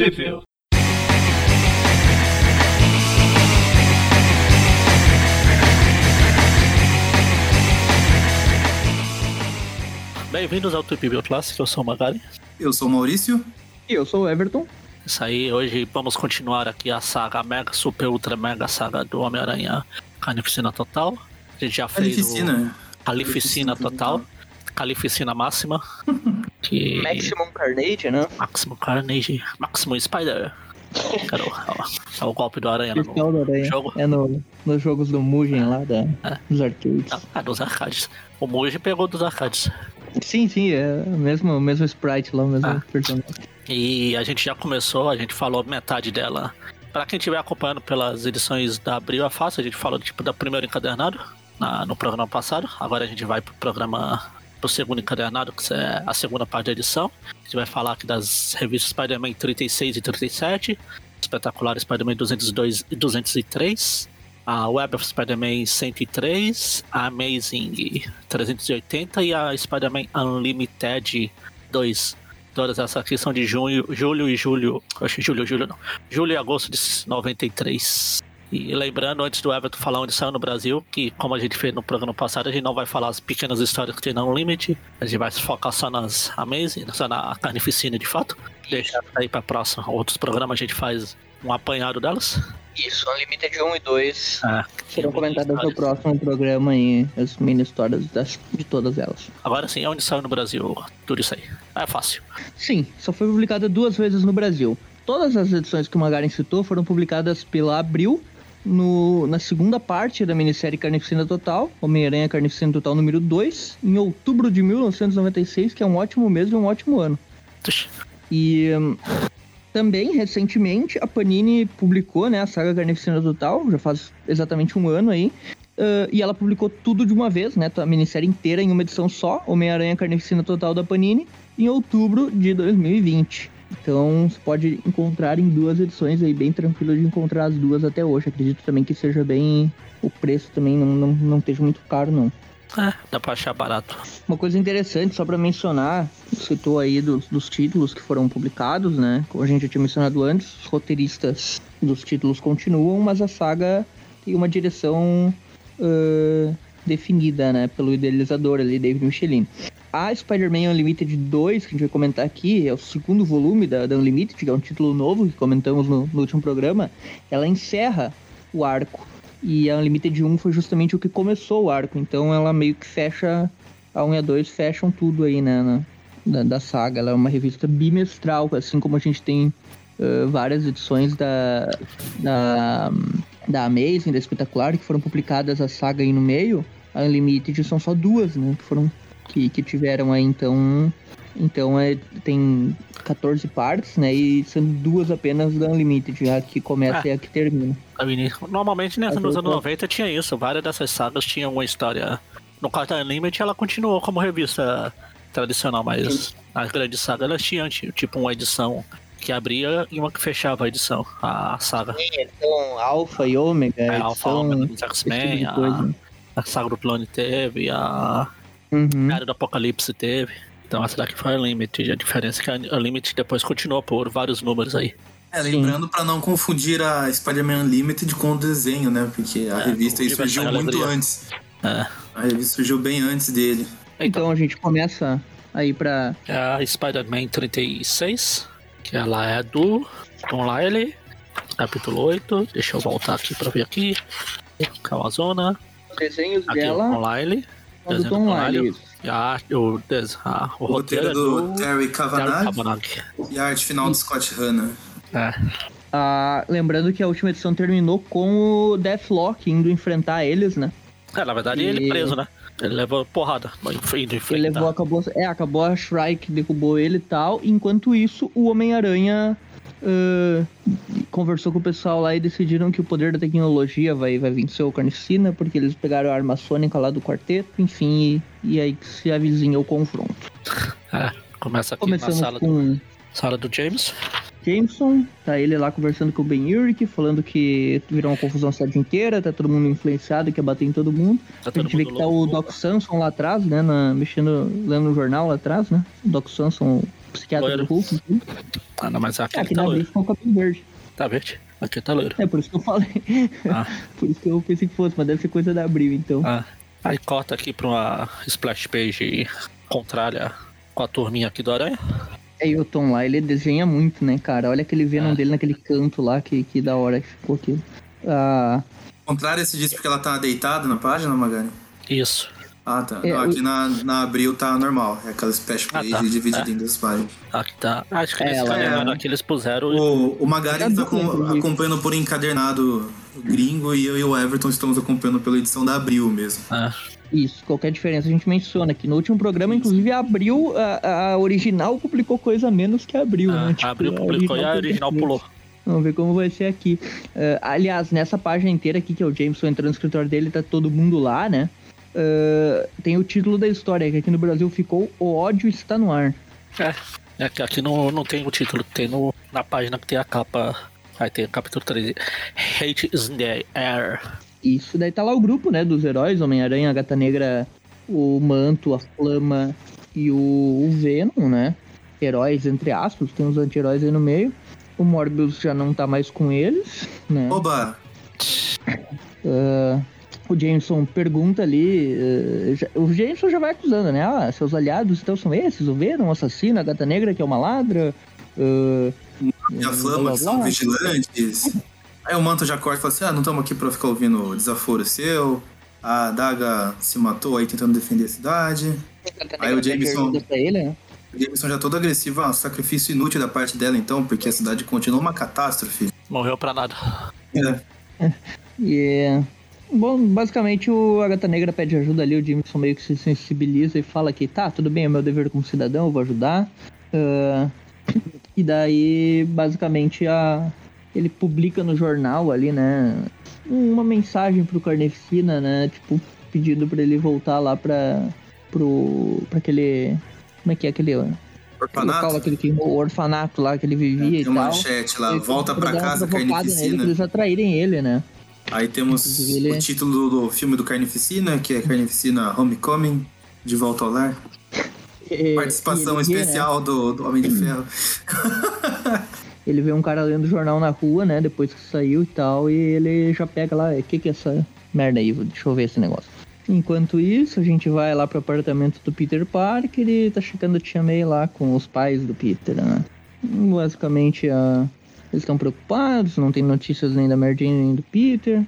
Review. Bem-vindos ao Tweep Bio Classic, eu sou o Magari. Eu sou o Maurício. E eu sou o Everton. Isso aí, hoje vamos continuar aqui a saga Mega Super Ultra Mega Saga do Homem-Aranha Carnificina Total. A gente já fez Calificina. o Calificina Total, Calificina Máxima, que Maximum Carnage, né? Maximum Carnage, Maximum Spider. Era o, é o golpe do Aranha no Especial do Aranha. jogo. É no, nos jogos do Mugen lá da, É. dos arcades. Não, é dos arcades. O Muji pegou dos arcades. Sim, sim, é o mesmo, o mesmo sprite lá, o mesmo Ah. personagem. E a gente já começou, a gente falou metade dela. Pra quem estiver acompanhando pelas edições da Abril é fácil, a gente falou tipo da primeira encadernado na- no programa passado. Agora a gente vai pro programa pro segundo encadernado, que é a segunda parte da edição. A gente vai falar aqui das revistas Spider-Man 36 e 37, Espetacular Spider-Man 202 e 203, a Web of Spider-Man 103, a Amazing 380 e a Spider-Man Unlimited 2. Todas essas aqui são de junho, julho e julho. Acho julho, julho não. Julho e agosto de 93. E lembrando, antes do Everton falar onde saiu no Brasil, que como a gente fez no programa passado, a gente não vai falar as pequenas histórias que tem na Unlimited. A gente vai se focar só nas Amazing, só na Carnificina de fato. Deixa aí pra próxima. Outros programas a gente faz um apanhado delas. Isso, Unlimited 1 e 2 É, serão comentadas no próximo programa e as mini histórias das, de todas elas. Agora sim, onde saiu no Brasil tudo isso aí. É fácil. Sim, só foi publicada duas vezes no Brasil. Todas as edições que o Magaren citou foram publicadas pela Abril no, na segunda parte da minissérie Carnificina Total, Homem-Aranha Carnificina Total número 2, em outubro de 1996, que é um ótimo mês e um ótimo ano. E hum, também, recentemente, a Panini publicou né, a saga Carnificina Total, já faz exatamente um ano aí. ah, e ela publicou tudo de uma vez, né? A minissérie inteira em uma edição só, Homem-Aranha Carnificina Total da Panini, em outubro de 2020. Então você pode encontrar em duas edições aí, bem tranquilo de encontrar as duas até hoje. Acredito também que seja bem. O preço também não, não, não esteja muito caro, não. É, dá pra achar barato. Uma coisa interessante, só para mencionar, citou aí dos, dos títulos que foram publicados, né? Como a gente já tinha mencionado antes, os roteiristas dos títulos continuam, mas a saga tem uma direção ãh, definida, né? Pelo idealizador ali, David Michelin. A Spider-Man Unlimited 2, que a gente vai comentar aqui, é o segundo volume da, da Unlimited, que é um título novo que comentamos no, no último programa. Ela encerra o arco. E a Unlimited 1 foi justamente o que começou o arco. Então ela meio que fecha. A 1 e a 2 fecham tudo aí, né? na- da, da saga. Ela é uma revista bimestral, assim como a gente tem ãh, várias edições da, da, da Amazing, da Espetacular, que foram publicadas a saga aí no meio. A Unlimited são só duas, né? Que foram. Que, que tiveram aí, então. Então é, tem 14 partes, né? E são duas apenas da Unlimited, a que começa Ah. e a que termina. Normalmente, né, nos anos tô- 90 tinha isso. Várias dessas sagas tinham uma história. No caso da Unlimited, ela continuou como revista tradicional, mas as grandes sagas elas tinham ti- tipo uma edição que abria e uma que fechava a edição, a saga. Então, Alpha e Ômega, É, Alpha edição, esse tipo X-Men, de a, coisa. a saga do clone teve, a Uhum. Era do Apocalipse teve. Então essa daqui foi a Unlimited. A diferença é que a Unlimited depois continuou por vários números aí. É, Sim. lembrando pra não confundir a Spider-Man Unlimited com o desenho, né? Porque a É, revista surgiu muito Alegria. antes. É. A revista surgiu bem antes dele. Então a gente começa aí pra. É a Spider-Man 36, que ela é do Tom Lyle, capítulo 8. Deixa eu voltar aqui pra ver aqui. Calazona. Os desenhos Aqui o dela Tom Lyle. Desenho do Tom Lyle. E a, o, des- a- o O roteiro roteiro é do do Terry Kavanagh. e a arte final do Scott Hanna. É. Ah, lembrando que a última edição terminou com o Deathlock indo enfrentar eles, né? É, na verdade, E- ele preso, né? Ele levou porrada. Indo Ele enfrentar. levou, acabou, é, acabou a Shrike, derrubou ele e tal. Enquanto isso, o Homem-Aranha conversou com o pessoal lá e decidiram que o poder da tecnologia vai, vai vencer o Carnificina, porque eles pegaram a arma sônica lá do quarteto, enfim, e, e aí se avizinha o confronto. É, começa aqui na Começamos sala do, com sala do James. Jameson, tá ele lá conversando com o Ben Urich, falando que virou uma confusão a cidade inteira, tá todo mundo influenciado, quer bater em todo mundo. Tá A todo gente vê que tá louco. o Doc Samson lá atrás, né, na- mexendo, lendo no jornal lá atrás, né? O Doc Samson, o psiquiatra Loiro. do Hulk. enfim. Ah, não, mas aqui, Aqui tá na loiro. Abril ficou cabelo verde. Tá verde? Aqui tá loiro. É por isso que eu falei. Ah. por isso que eu pensei que fosse, mas deve ser coisa da Abril, então. Ah. Aí corta aqui pra uma splash page contrária com a turminha aqui do Aranha. É, e o Tom lá, ele desenha muito, né, cara? Olha aquele Venom É. dele naquele canto lá, que, que da hora que ficou aquilo. Ah, contrário, você disse porque ela tá deitada na página, Magari? Isso. Ah, tá. É, Não, o- aqui na, na Abril tá normal. É aquela splash Ah, page tá. dividida É. em duas páginas. Aqui tá. Acho que É, nesse ela é- aqui eles puseram. O, o Magari tá com- acompanhando por encadernado gringo e eu e o Everton estamos acompanhando pela edição da Abril mesmo. Ah, isso, qualquer diferença a gente menciona aqui. No último programa, inclusive, a Abril, a, a original publicou coisa menos que a Abril, ah, né? Tipo, abriu, publicou e a original pulou. Vamos ver como vai ser aqui. Ah, aliás, nessa página inteira aqui, que é o Jameson entrando no escritório dele, tá todo mundo lá, né? Ah, tem o título da história, que aqui no Brasil ficou O ódio está no ar. É, é que aqui não, não tem o título, tem no, na página que tem a capa. Aí tem o capítulo 13. Hate is in the air. Isso, daí tá lá o grupo, né, dos heróis, Homem-Aranha, a Gata Negra, o Manto, a Flama e o, o Venom, né? Heróis, entre aspas, tem uns anti-heróis aí no meio. O Morbius já não tá mais com eles, né? Oba! Ah, o Jameson pergunta ali. eh, o Jameson já vai acusando, né? Ah, seus aliados então são esses: o Venom, o assassino, a Gata Negra, que é uma ladra. ah, E a blá, Flama, blá, que são vigilantes. Aí o Manto já corta e fala assim: ah, não estamos aqui pra ficar ouvindo o desaforo seu. A Daga se matou aí tentando defender a cidade. Aí o Jameson- ajuda Pra ele, né? O Jameson já todo agressivo, ah, sacrifício inútil da parte dela então, porque a cidade continua uma catástrofe. Morreu pra nada. É. E. Bom, basicamente o Agatha Negra pede ajuda ali, o Jameson meio que se sensibiliza e fala que tá, tudo bem, é meu dever como cidadão, eu vou ajudar. Ah, e daí, basicamente, a, ele publica no jornal ali, né, uma mensagem pro Carneficina, né, tipo, pedindo pra ele voltar lá pra, pro, pra aquele, como é que é aquele, aquele local Orfanato. que o orfanato lá que ele vivia e Tem uma tal. manchete lá, Ele volta pra pra uma casa, provocada nele, pra Carnificina. eles atraírem ele, né. Aí temos o título do filme do Carnificina, que é Carnificina Homecoming, De Volta ao Lar. E- Participação ele né, especial do, do Homem de Ferro. Ele vê um cara lendo jornal na rua, né? Depois que saiu e tal, e ele já pega lá, o que que é essa merda aí? Deixa eu ver esse negócio. Enquanto isso, a gente vai lá pro apartamento do Peter Parker e tá chegando a Tia May lá com os pais do Peter, né? Basicamente, a... eles estão preocupados, não tem notícias nem da Mary Jane nem do Peter.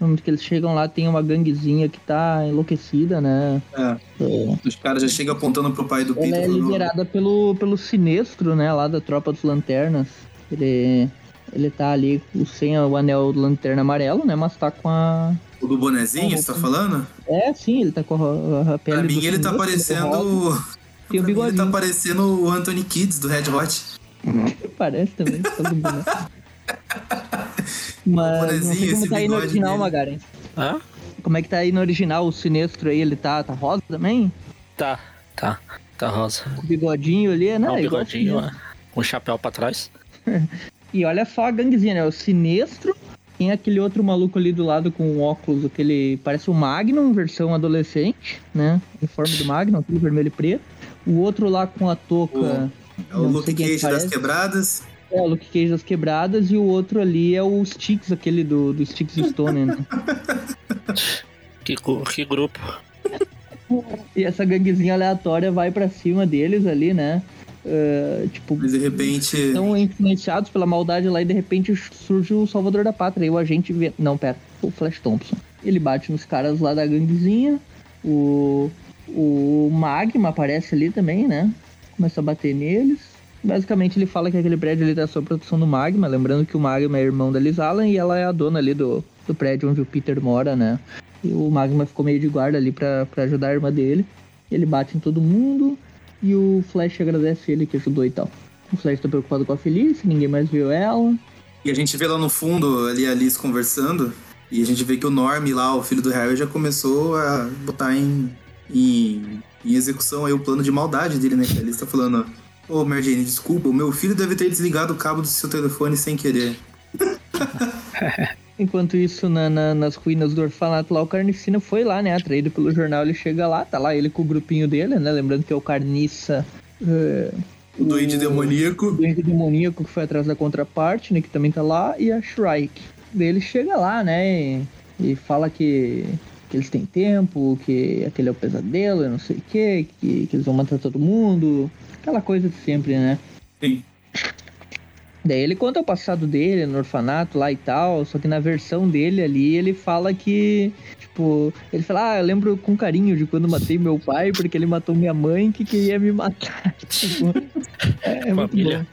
No momento que eles chegam lá, tem uma ganguezinha que tá enlouquecida, né? É, É, os caras já chegam apontando pro pai do ela Peter. é falando, liderada pelo, pelo Sinestro, né? Lá da Tropa dos Lanternas. Ele, ele tá ali sem o anel do lanterna amarelo, né? Mas tá com a. O do bonezinho, você tá falando? É, sim, ele tá com a, a pele Pra mim ele tá Sinestro, rosa. parecendo... Tem o mim ele tá parecendo o Anthony Kids do Red Hot. Parece também, todo mundo. Mas não sei como tá aí no original, dele. Magaren. Hã? Como é que tá aí no original o Sinestro aí? Ele tá, tá rosa também? Tá, tá. Tá rosa. O bigodinho ali, né? Não, um bigodinho, o Sinestro. né? com o chapéu pra trás. E olha só a ganguezinha, né? O Sinestro. Tem aquele outro maluco ali do lado com o óculos, aquele. Parece o Magnum, versão adolescente, né? Uniforme do Magnum, aquele vermelho e preto. O outro lá com a touca. É o Luke quem Cage das quebradas. É, o Luke Cage das quebradas. E o outro ali é o Sticks, aquele do, do Sticks Stone, né? Que, que grupo. E essa ganguezinha aleatória vai pra cima deles ali, né? Ah, tipo, Mas de repente. estão influenciados pela maldade lá e de repente surge o Salvador da Pátria. E o agente vê. Não, pera. O Flash Thompson. Ele bate nos caras lá da ganguezinha. O. O Magma aparece ali também, né? Começa a bater neles. Basicamente ele fala que aquele prédio ali tá sob proteção do Magma. Lembrando que o Magma é irmão da Liz Allen e ela é a dona ali do, do prédio onde o Peter mora, né? E o Magma ficou meio de guarda ali pra, ajudar a irmã dele. Ele bate em todo mundo. E o Flash agradece ele que ajudou e tal. O Flash tá preocupado com a Felice, ninguém mais viu ela. E a gente vê lá no fundo ali a Liz conversando. E a gente vê que o Norm lá, o filho do Harry, já começou a botar em, em, em execução aí o plano de maldade dele, né? Que a Liz tá falando, ô Mary Jane, desculpa, o meu filho deve ter desligado o cabo do seu telefone sem querer. Enquanto isso, na- na- nas ruínas do orfanato lá, o Carnificina foi lá, né? Atraído pelo jornal, ele chega lá, tá lá ele com o grupinho dele, né? Lembrando que é o Carniça, eh, O Duende O- Demoníaco. o Duende Demoníaco que foi atrás da contraparte, né? Que também tá lá, e a Shrike. Daí ele chega lá, né? E, e fala que, que eles têm tempo, que aquele é o pesadelo, e não sei o quê, que, que eles vão matar todo mundo. Aquela coisa de sempre, né? Sim. Daí ele conta o passado dele no orfanato lá e tal, só que na versão dele ali ele fala que, tipo, ele fala, ah, eu lembro com carinho de quando matei meu pai porque ele matou minha mãe que queria me matar. Tipo, é, é muito bom.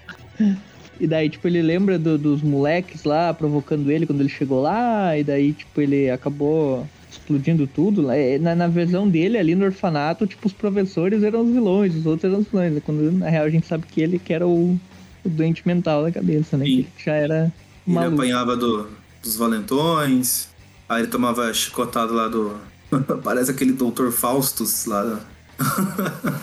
E daí, tipo, ele lembra do- dos moleques lá provocando ele quando ele chegou lá, e daí, tipo, ele acabou explodindo tudo. lá. É, Na, na versão dele, ali no orfanato, tipo, os professores eram os vilões, os outros eram os vilões. Quando, na real, a gente sabe que ele que era o, o doente mental da cabeça, né? Sim. Que já era Ele maluco. apanhava do, dos valentões. Aí ele tomava chicotado lá do. Parece aquele Dr. Faustus lá.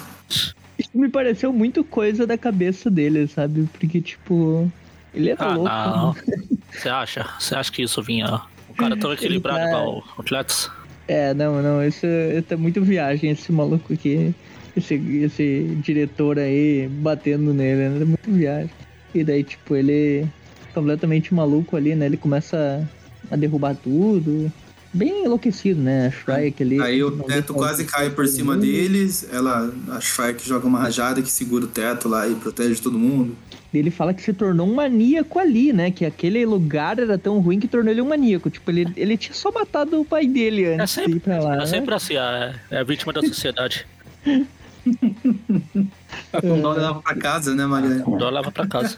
Isso me pareceu muito coisa da cabeça dele, sabe? Porque, tipo, ele era Ah, louco. não. né? Você acha? Você acha que isso vinha. Um cara tão equilibrado tá- igual o Cletus? É, não, não, isso, isso é muito viagem, esse maluco aqui. Esse, esse diretor aí batendo nele, né? É muito viagem. E daí, tipo, ele completamente maluco ali, né? Ele começa a derrubar tudo. Bem enlouquecido, né? A Shrike ali. Aí o teto quase cai por cima deles. Ela, a Shrike joga uma rajada que segura o teto lá e protege todo mundo. Ele fala que se tornou um maníaco ali, né? Que aquele lugar era tão ruim que tornou ele um maníaco. Tipo, ele, ele tinha só matado o pai dele antes sempre- de ir pra lá. É né? sempre assim, é, é vítima da sociedade. Com dó leva pra casa, né, Maria? O dó leva pra casa.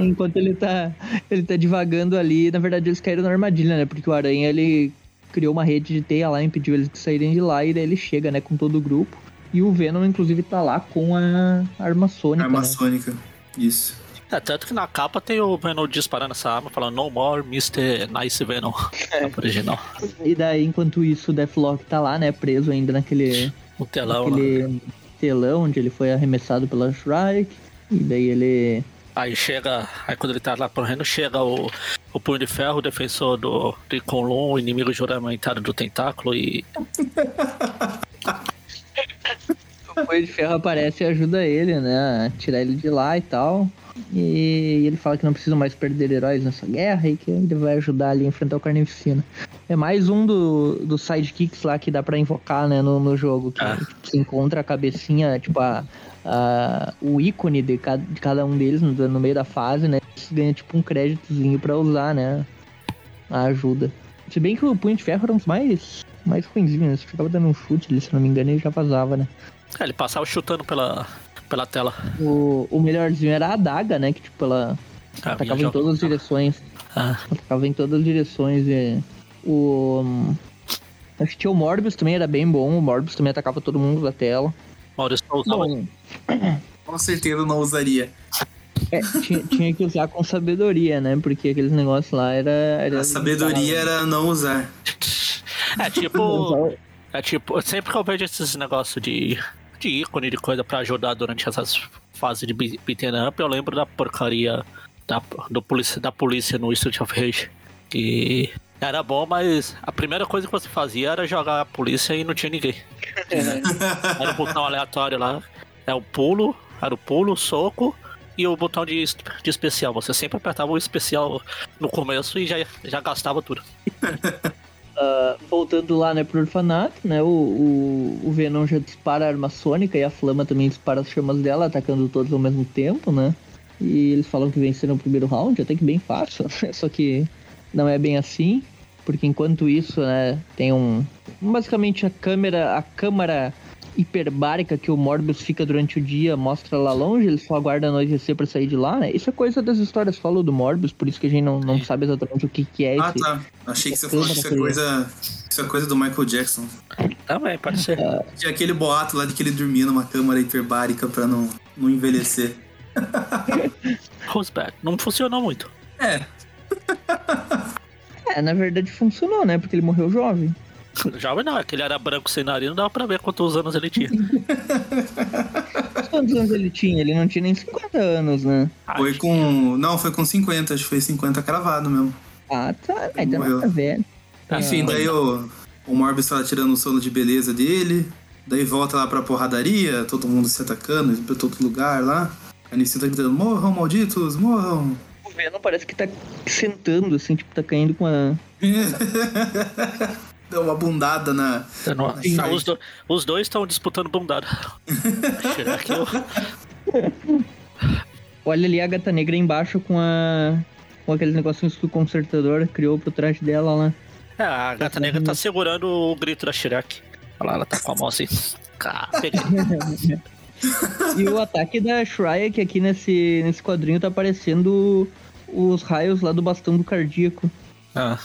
Enquanto ele tá, ele tá divagando ali, na verdade eles caíram na armadilha, né? Porque o Aranha, ele criou uma rede de teia lá, impediu eles de saírem de lá, e daí ele chega, né, com todo o grupo. E o Venom, inclusive, tá lá com a arma sônica, Arma né? sônica. Isso. É, tanto que na capa tem o Venom disparando essa arma, falando No more Mr. Nice Venom. É. original. E daí, enquanto isso, o Deathlock tá lá, né, preso ainda naquele, O telão. lá. naquele telão onde ele foi arremessado pela Shrike. E daí ele... Aí chega. Aí quando ele tá lá correndo, chega o, o Punho de Ferro, o defensor do, de Kunlun, o inimigo juramentado do tentáculo, e Punho de Ferro aparece e ajuda ele, né? A tirar ele de lá e tal. E ele fala que não precisa mais perder heróis nessa guerra e que ele vai ajudar ali a enfrentar o Carnificina. É mais um do- dos sidekicks lá que dá pra invocar, né, no, no jogo. Que Ah. encontra a cabecinha, tipo, a, a- o ícone de cada, de cada um deles no, no meio da fase, né? Você ganha, tipo, um créditozinho pra usar, né? A ajuda. Se bem que o Punho de Ferro era um dos mais, mais ruinzinhos, né? Você ficava dando um chute ali, se não me engano, e já vazava, né? É, ele passava chutando pela, pela tela. O, o melhorzinho era a adaga, né? Que tipo, ela Ah, atacava em todas as direções. Ah, Atacava em todas as direções. E o. hum, Acho que tinha o Morbius também, era bem bom. O Morbius também atacava todo mundo da tela. Maurício não usava. Bom, Com certeza não usaria. é, tinha, tinha que usar com sabedoria, né? Porque aqueles negócios lá era. era A sabedoria era não usar. É tipo. É tipo, sempre que eu vejo esses negócios de, de ícone, de coisa pra ajudar durante essas fases de be- beaten up, eu lembro da porcaria da, do polícia, da polícia no Street of Rage. Que era bom, mas a primeira coisa que você fazia era jogar a polícia e não tinha ninguém. Era o botão aleatório lá. É o pulo, era o pulo, o soco e o botão de, de especial. Você sempre apertava o especial no começo e já, já gastava tudo. Voltando lá, né, pro orfanato, né? O, o, o Venom já dispara a arma sônica e a Flama também dispara as chamas dela, atacando todos ao mesmo tempo, né? E eles falam que venceram o primeiro round, até que bem fácil, só que não é bem assim, porque enquanto isso, né, tem um. Basicamente a câmera, a câmara hiperbárica que o Morbius fica durante o dia mostra lá longe, ele só aguarda anoitecer pra sair de lá, né? Isso é coisa das histórias falou do Morbius, por isso que a gente não, não sabe exatamente o que, que é Ah, esse. tá. Achei que você falou que isso é coisa. Isso é coisa do Michael Jackson. Também, pode ser. Tinha aquele boato lá de que ele dormia numa câmara hiperbárica pra não, não envelhecer. Rosberg. Não funcionou muito. É, É, na verdade funcionou, né? Porque ele morreu jovem. Jovem não, é que ele era branco sem nariz, não dava pra ver quantos anos ele tinha. Quantos anos ele tinha? Ele não tinha nem 50 anos, né? foi com. Não, foi com 50, acho que foi 50 cravado mesmo. Ah, tá. Ainda não tá velho. Enfim, daí o, o Morbius tava tirando o sono de beleza dele. Daí volta lá pra porradaria, todo mundo se atacando pra todo lugar lá. Carnificina tá gritando, morram, malditos, morram. O Venom parece que tá sentando, assim, tipo, tá caindo com a. Deu uma bundada na. Não, na não, os, do- os dois estão disputando bundada. E o- Olha ali a gata negra embaixo com a. Com aqueles negocinhos que o consertador criou pro traje dela lá. É, a gata negra tá segurando o grito da Shrek. Olha lá, ela tá com a mão assim. Cá. E o ataque da Shreya, que aqui nesse, nesse quadrinho tá aparecendo os raios lá do bastão do cardíaco. Ah,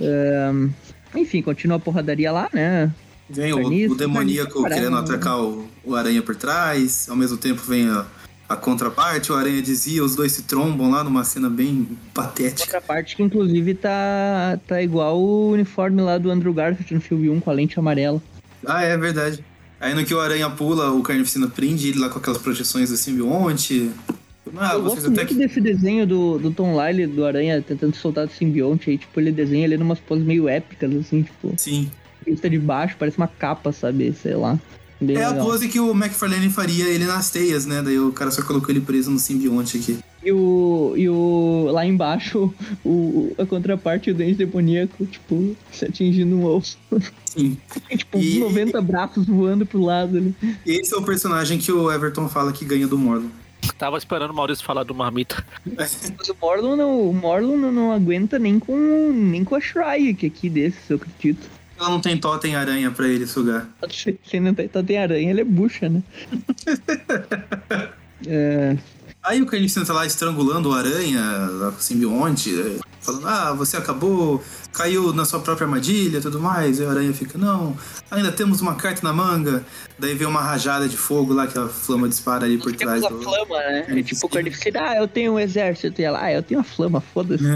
Ahn, enfim, continua a porradaria lá, né? Vem o, o demoníaco querendo atacar o, o aranha por trás, ao mesmo tempo vem a, a contraparte, o aranha dizia, os dois se trombam lá numa cena bem patética. Outra parte que inclusive tá, tá igual o uniforme lá do Andrew Garfield no filme 1 com a lente amarela. Ah, é verdade. Aí no que o aranha pula, o carnificina prende ele lá com aquelas projeções do simbionte. Ah, Eu gosto muito que. desse desenho do, do Tom Lyle, do Aranha, tentando soltar do simbionte aí, tipo, ele desenha ali numas poses meio épicas, assim, tipo, Sim. vista de baixo, parece uma capa, sabe? Sei lá. Bem É a legal. pose que o McFarlane faria ele nas teias, né? Daí o cara só colocou ele preso no simbionte aqui. E o, e o. Lá embaixo, o, a contraparte, o dente demoníaco, tipo, se atingindo um osso. Sim. Tipo, E- 90 braços voando pro lado ali. E esse é o personagem que o Everton fala que ganha do Morlon. Tava esperando o Maurício falar do Marmita. Mas o Morlun não, o Morlun não, não aguenta nem com, nem com a que aqui desses, eu acredito. Ela não tem totem aranha pra ele sugar. Se não tem, tá, tem aranha, ele é bucha, né? é, Aí o Carnificina tá lá estrangulando o aranha, lá com o simbionte, falando, ah, você acabou, caiu na sua própria armadilha e tudo mais. E o aranha fica, não, ainda temos uma carta na manga. Daí vem uma rajada de fogo lá, que a flama dispara ali por trás temos a do... flama, né? É tipo o carnificina, ah, eu tenho um exército. E ela, ah, eu tenho a flama, foda-se.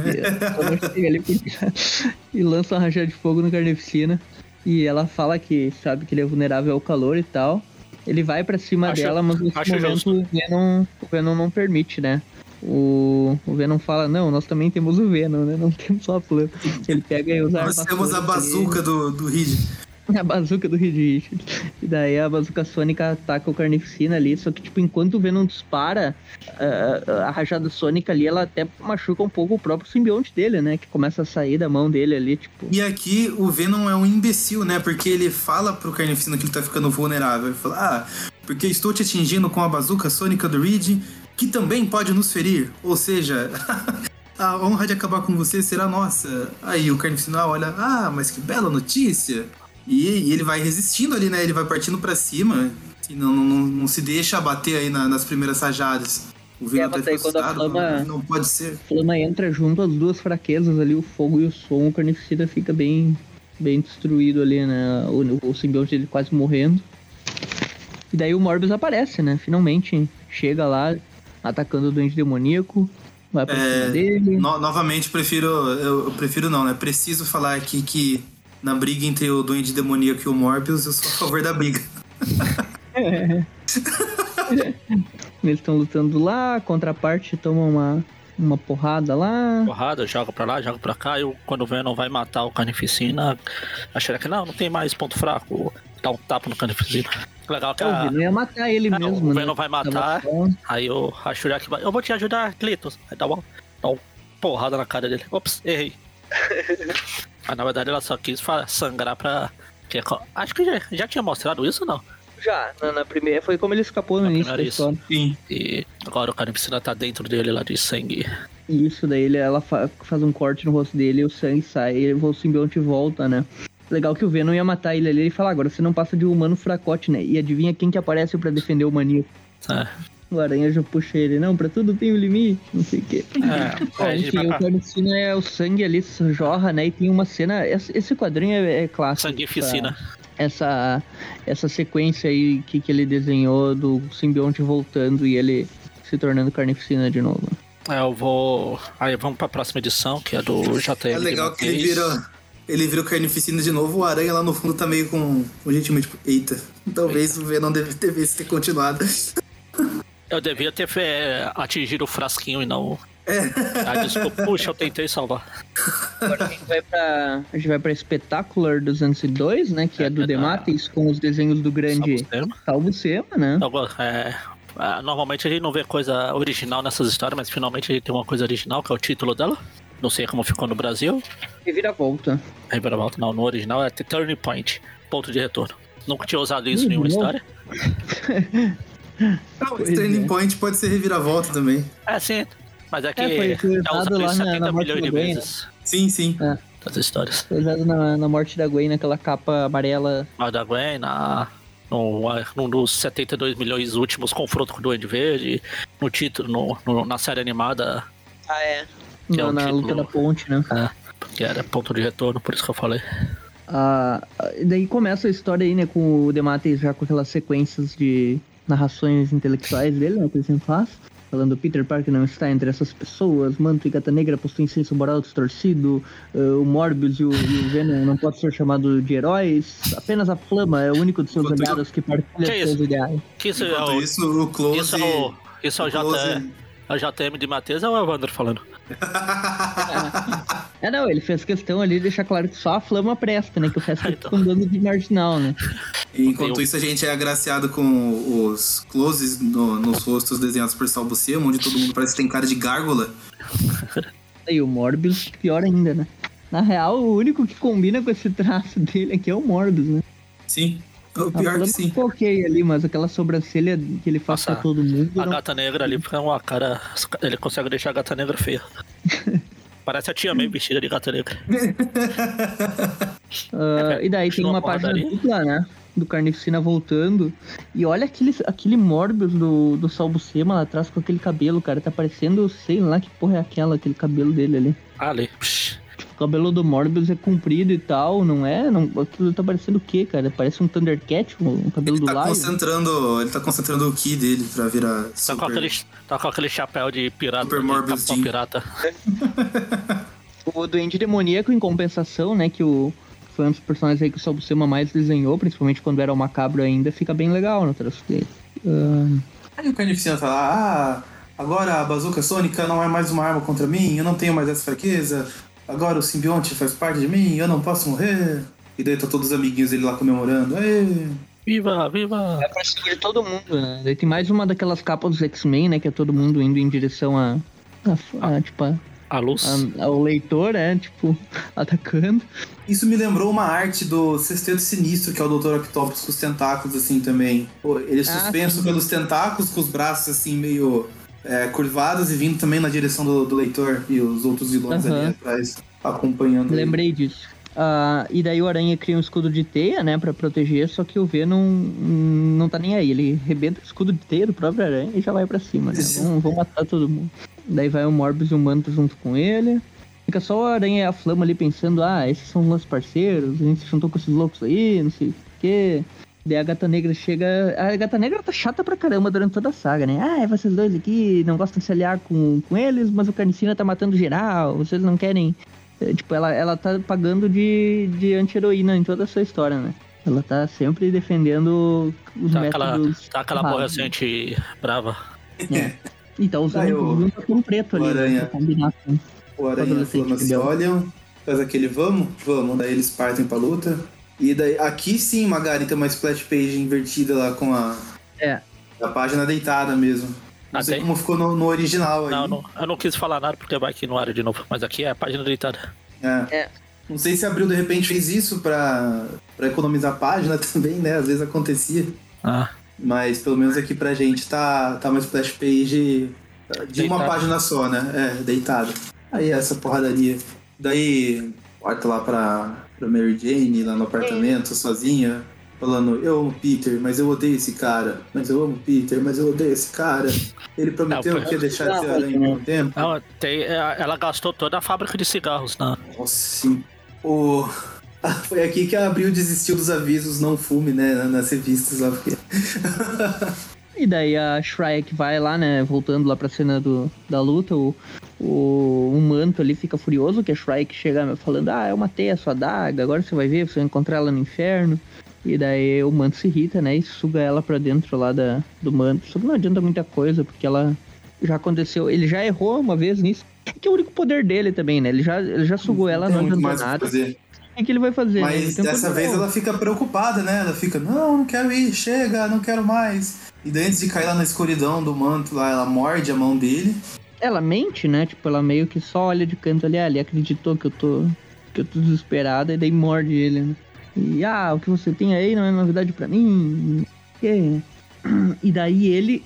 E lança uma rajada de fogo no carnificina. E ela fala que sabe que ele é vulnerável ao calor e tal. Ele vai pra cima Acho- dela, mas nesse acho momento justo. o Venom, o Venom não permite, né? O, o Venom fala, não, nós também temos o Venom, né? Não temos só a flama. Ele pega e usa Nós arma temos a bazuca do, do Reed. A bazuca do Reed Richards. E daí a bazuca sônica ataca o Carnificina ali. Só que, tipo, enquanto o Venom dispara, a, a rajada sônica ali, ela até machuca um pouco o próprio simbionte dele, né? Que começa a sair da mão dele ali, tipo. E aqui o Venom é um imbecil, né? Porque ele fala pro Carnificina que ele tá ficando vulnerável. Ele fala, ah, porque estou te atingindo com a bazuca sônica do Reed, que também pode nos ferir. Ou seja, a honra de acabar com você será nossa. Aí o Carnificina olha, ah, mas que bela notícia. E, e ele vai resistindo ali, né? Ele vai partindo pra cima. E não, não, não, não se deixa abater aí na- nas primeiras rajadas. O Venom É, tá assustado, flama- não pode ser. A flama entra junto às duas fraquezas ali, o fogo e o som. O Carnificina fica bem, bem destruído ali, né? O, o simbionte dele quase morrendo. E daí o Morbius aparece, né? Finalmente chega lá, atacando o doente demoníaco. Vai pra É, cima dele. No- novamente, prefiro. Eu, eu prefiro não, né? Preciso falar aqui que na briga entre o Duende Demoníaco e o Morbius, eu sou a favor da briga. Eles estão lutando lá, a contraparte toma uma, uma porrada lá. Porrada, joga pra lá, joga pra cá. E o- quando o Venom vai matar o Carnificina, a Shrek, não, não tem mais ponto fraco. Dá um tapa no Carnificina. Legal que É, o a, Venom ia matar ele Ah, mesmo, o né? Venom vai matar. Aí o Shrek vai. Eu vou te ajudar, Clitos. Aí dá uma, dá uma porrada na cara dele. Ops, errei. Mas na verdade ela só quis sangrar pra. Acho que já, já tinha mostrado isso não? Já, na, na primeira foi como ele escapou no Na início da história. Sim. E agora o Carnificina tá dentro dele lá de sangue. Isso, daí ele, ela fa- faz um corte no rosto dele, o sangue sai, e o simbionte volta, né? Legal que o Venom ia matar ele ali, ele fala, agora você não passa de um humano fracote, né? E adivinha quem que aparece pra defender o maníaco? É, O Aranha já puxa ele, não, pra tudo tem um limite, não sei o quê. é, Bom, gente enfim, o Carnicina é o sangue ali, jorra, né? E tem uma cena, esse quadrinho é, é clássico. sanguificina. essa, essa sequência aí que, que ele desenhou do simbionte voltando e ele se tornando carnificina de novo. É, eu vou. Aí vamos pra próxima edição, que é do JM. É legal que ele vira. Ele vira o Carnificina de novo, o Aranha lá no fundo tá meio com. com gente meio tipo, eita. Talvez o Venom deve, devesse ter continuado. Eu devia ter fe- atingido o frasquinho e não. É. Ah, desculpa, puxa, eu tentei salvar. Agora a gente vai pra, a gente vai pra Spectacular 202, né? Que é, É, do é Dematis, com os desenhos do grande Salvo Sema, né? É, ah, normalmente a gente não vê coisa original nessas histórias, mas finalmente a gente tem uma coisa original, que é o título dela. Não sei como ficou no Brasil. Reviravolta. Reviravolta, não. No original é The Turning Point, ponto de retorno. Nunca tinha usado isso em nenhuma Uhum. história. Não, esse Turning é. Point pode ser reviravolta também. É, sim. Mas é que É, foi- já usado usa lá isso na- 70 na morte milhões de Gwen, né? vezes Sim, sim. das histórias. Foi usado na, na morte da Gwen, naquela capa amarela. A da Gwen, na, no, num dos 72 milhões últimos confrontos com o Duende Verde, no título, no, no- na série animada, Ah, é. Que é Na, um na título- luta da ponte, né? que era ponto de retorno, por isso que eu falei. Ah, e daí começa a história aí, né, com o Demates já com aquelas sequências de narrações intelectuais dele, né, que ele sempre faz. Falando, Peter Parker não está entre essas pessoas, Manto e Gata Negra possuem senso moral distorcido, eh, o Morbius e o, e o Venom não podem ser chamados de heróis, apenas a Flama é o único de seus Enquanto aliados que partilha Que seus isso? ideais. Que isso, é o, isso, o Close... isso é o, isso é o, o é o JM de Matheus ou é o Evandro falando? É, não, ele fez questão ali de deixar claro que só a Flama presta, né, que o resto Então. fica andando de marginal, né. Enquanto isso, a gente é agraciado com os closes no- nos rostos desenhados por Sal Buscema, onde todo mundo parece que tem cara de gárgula. E o Morbius, pior ainda, né? Na real, o único que combina com esse traço dele aqui é o Morbius, né? Sim. O A pior que sim. ficou ok ali, mas aquela sobrancelha que ele faz Nossa, pra todo mundo. A não- gata negra ali fica uma cara. Ele consegue deixar a gata negra feia. Parece a tia May vestida de gata negra. Ah, e daí tem uma página porradaria. dupla, né? Do Carnificina voltando. E olha aquele, aquele Morbius do, do Sal Buscema lá atrás com aquele cabelo, cara. Tá parecendo, sei lá que porra é aquela, aquele cabelo dele ali. Ali. Psh. Tipo, o cabelo do Morbius é comprido e tal, não é? Não, aquilo tá parecendo o quê, cara? Parece um Thundercat, o um cabelo Ele do tá concentrando. Ele tá concentrando o Ki dele pra virar. Tá, com super- aquele, tá com aquele chapéu de pirata. Super de Morbius Jim. pirata. O Duende Demoníaco, em compensação, né, que o foi um dos personagens aí que o Sal Buscema mais desenhou, principalmente quando era o Macabro ainda, fica bem legal no traço dele. Ah, Aí o Carnificina tá lá, ah, agora a bazuca sônica não é mais uma arma contra mim, eu não tenho mais essa fraqueza, agora o simbionte faz parte de mim, eu não posso morrer. E daí tá todos os amiguinhos dele lá comemorando. Aê! Viva, viva! É pra cima de todo mundo, né? Daí tem mais uma daquelas capas dos X-Men, né? Que é todo mundo indo em direção a. a, a, tipo, a, A luz. a- ao leitor, né? Tipo, atacando. Isso me lembrou uma arte do Sexteto Sinistro, que é o Dr. Octopus com os tentáculos assim também. Pô, Ele é Ah, suspenso sim. pelos tentáculos, com os braços assim meio é, curvados e vindo também na direção do, do leitor e os outros vilões Aham. ali atrás acompanhando. ele. Lembrei disso. Ah, e daí o Aranha cria um escudo de teia, né? Pra proteger, só que o Venom hum, não tá nem aí. Ele rebenta o escudo de teia do próprio Aranha e já vai pra cima, né? Vão, vão matar todo mundo. Daí vai o Morbius e o Manto junto com ele. Fica só o Aranha e a Flama ali pensando, ah, esses são os nossos parceiros, a gente se juntou com esses loucos aí, não sei o quê. Daí a Gata Negra chega... A Gata Negra tá chata pra caramba durante toda a saga, né? Ah, vocês dois aqui não gostam de se aliar com, com eles, mas o Carnicina tá matando geral, vocês não querem... É, Tipo, ela, ela tá pagando de, de anti-heroína em toda essa história, né? Ela tá sempre defendendo os Tá aquela, métodos tá aquela errados, aborrecente brava. né? E tá usando Aí o- um tapão preto o ali, né, Aranha. pra combinar com... O Aranha e a olham, faz aquele vamos, vamos, daí eles partem pra luta. E daí, aqui sim, Magari tem uma splash page invertida lá com a, É, a página deitada mesmo. Não Ah, sei tem? como ficou no, no original aí. Não, não, eu não quis falar nada porque vai aqui no ar de novo. Mas aqui é a página deitada. É. É. Não sei se a Abril de repente fez isso pra, pra economizar página também, né? Às vezes acontecia. Ah, Mas pelo menos aqui pra gente tá, tá uma splash page de uma Deitada. página só, né? É, deitada. Aí essa porradaria. Daí, corta lá pra, pra Mary Jane, lá no apartamento, sozinha, falando, eu amo Peter, mas eu odeio esse cara. Mas eu amo Peter, mas eu odeio esse cara. Ele prometeu Não, que ia deixar de ser aranha por um tempo. não, tem, é, ela gastou toda a fábrica de cigarros na. Nossa, sim. O... Foi aqui que a Abril desistiu dos avisos não fume, né? Nas revistas lá. Porque... E daí a Shrek vai lá, né? Voltando lá pra cena do, da luta, o, o, o manto ali fica furioso, que a Shrek chega falando, ah, eu matei a sua daga, agora você vai ver, você vai encontrar ela no inferno. E daí o manto se irrita, né? E suga ela pra dentro lá da, do manto. Só que não adianta muita coisa, porque ela já aconteceu. Ele já errou uma vez nisso. Que é o único poder dele também, né? Ele já, ele já sugou ela, não adiantou que nada. fazer. Que, que ele vai fazer? né? Mas um dessa vez ela fica preocupada, né? Ela fica, não, não quero ir, chega, não quero mais. E daí antes de cair lá na escuridão do manto lá, ela morde a mão dele. Ela mente, né? Tipo, ela meio que só olha de canto ali, ah, ele acreditou que eu tô. que eu tô desesperada, e daí morde ele, né? E ah, o que você tem aí não é novidade pra mim. E, e daí ele,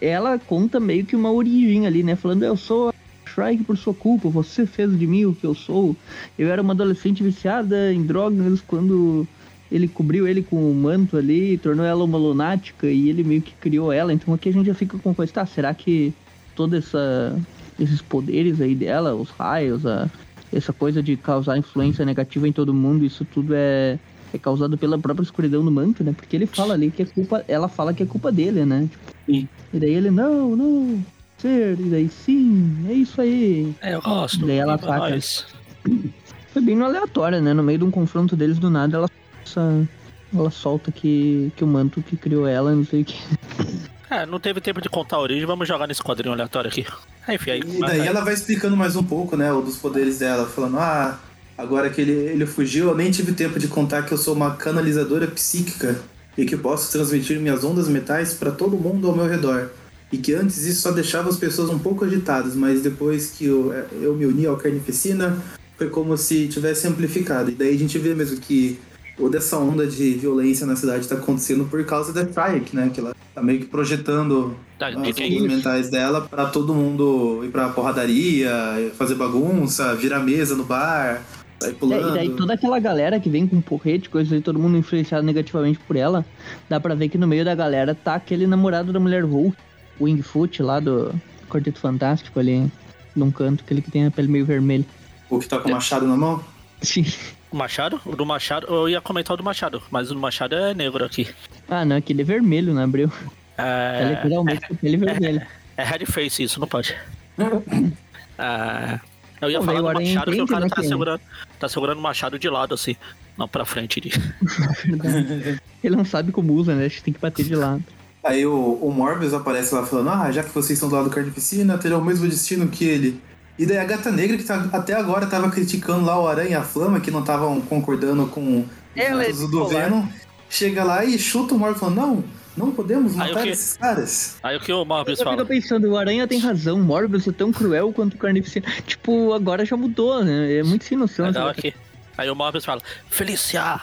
ela conta meio que uma origem ali, né? Falando, eu sou Shrike por sua culpa, você fez de mim o que eu sou. Eu era uma adolescente viciada em drogas quando ele cobriu ele com o manto ali, tornou ela uma lunática e ele meio que criou ela. Então aqui a gente já fica com coisa, tá, será que toda essa esses poderes aí dela, os raios, a, essa coisa de causar influência negativa em todo mundo, isso tudo é, é causado pela própria escuridão do manto, né? Porque ele fala ali que é culpa, ela fala que é culpa dele, né? Tipo, e daí ele, não, não, e daí sim, é isso aí. É, eu gosto. Daí ela ataca. nós. Foi bem no aleatório, né? No meio de um confronto deles do nada, ela, essa- ela solta que, que o manto que criou ela, não sei o que. É, não teve tempo de contar a origem, vamos jogar nesse quadrinho aleatório aqui. Aí, enfim, aí. E daí ela vai explicando mais um pouco, né, o dos poderes dela, falando, ah, agora que ele, ele fugiu, eu nem tive tempo de contar que eu sou uma canalizadora psíquica e que posso transmitir minhas ondas metais para todo mundo ao meu redor. E que antes isso só deixava as pessoas um pouco agitadas, mas depois que eu, eu me uni ao Carnificina, foi como se tivesse amplificado. E daí a gente vê mesmo que toda essa onda de violência na cidade tá acontecendo por causa da Triac, né? Que ela tá meio que projetando Tá, as ondas mentais dela pra todo mundo ir pra porradaria, fazer bagunça, virar mesa no bar, sair É, e daí toda aquela galera que vem com porrete, coisa aí, todo mundo influenciado negativamente por ela, dá pra ver que no meio da galera tá aquele namorado da mulher Wolf, o Wingfoot lá do Quarteto Fantástico ali, num canto, aquele que tem a pele meio vermelha. O que tá com o machado na mão. Sim. O Machado? O do Machado, eu ia comentar o do Machado, mas o do Machado é negro aqui. Ah, não, aquele é vermelho, né, Abril? É É, literalmente com pele vermelha. é red face, isso não pode. É, eu ia Pô, falar do o Aranha Machado que o cara né, tá segurando, tá segurando o Machado de lado, assim. Não pra frente. De... Ele não sabe como usa, né? Acho que tem que bater de lado. Aí o, o Morbius aparece lá falando, ah, já que vocês estão do lado do Carnificina, terão o mesmo destino que ele. E daí a Gata Negra, que tá- até agora tava criticando lá o Aranha e a Flama, que não estavam concordando com os é do. Venom, chega lá e chuta o Morbius falando, não, não podemos matar quê? esses caras. Aí o que o Morbius Eu fala? fico pensando, o Aranha tem razão, o Morbius é tão cruel quanto o Carnificina. Tipo, agora já mudou, né? É muito sem noção. Legal aqui. Aí o Morbius fala, Felicia!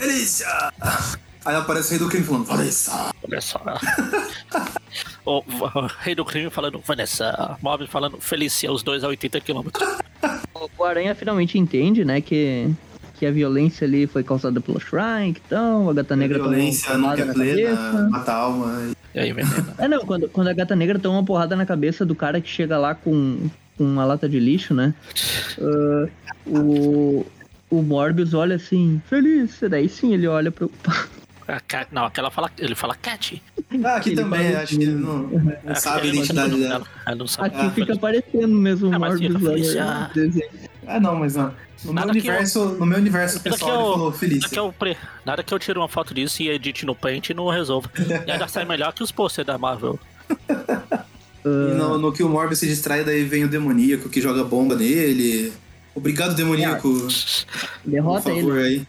Delícia! Aí aparece o Rei do Crime falando, Vanessa. Só. o, o Rei do Crime falando Vanessa. Morbius falando Felicia, os dois a 80 km. O Aranha finalmente entende, né, que, que a violência ali foi causada pelo Shrike, então a Gata Negra tomou Violência uma nunca porrada é na plena, cabeça. mata a alma. E aí, veneno. É, não, quando, quando a Gata Negra toma uma porrada na cabeça do cara que chega lá com, com uma lata de lixo, né, ah, o, o Morbius olha assim, feliz, daí sim ele olha preocupado. A Cat- não, aquela fala, ele fala Cat. Ah, aqui Ele também, fala acho que ele não, não sabe a Ele manda identidade dela. Ela não sabe. Aqui Ah, fica aparecendo mesmo o Ah, Morbius lá. Ah, não, mas não. No meu Nada que universo, no meu universo que pessoal, ele eu- falou Nada que, eu, pre- nada que eu tire uma foto disso e edite no Paint e não resolva. E ainda sai melhor que os posters da Marvel. E no, no que o Morbius se distrai, daí vem o demoníaco que joga bomba nele. Obrigado, demoníaco. Por Derrota ele. favor, aí.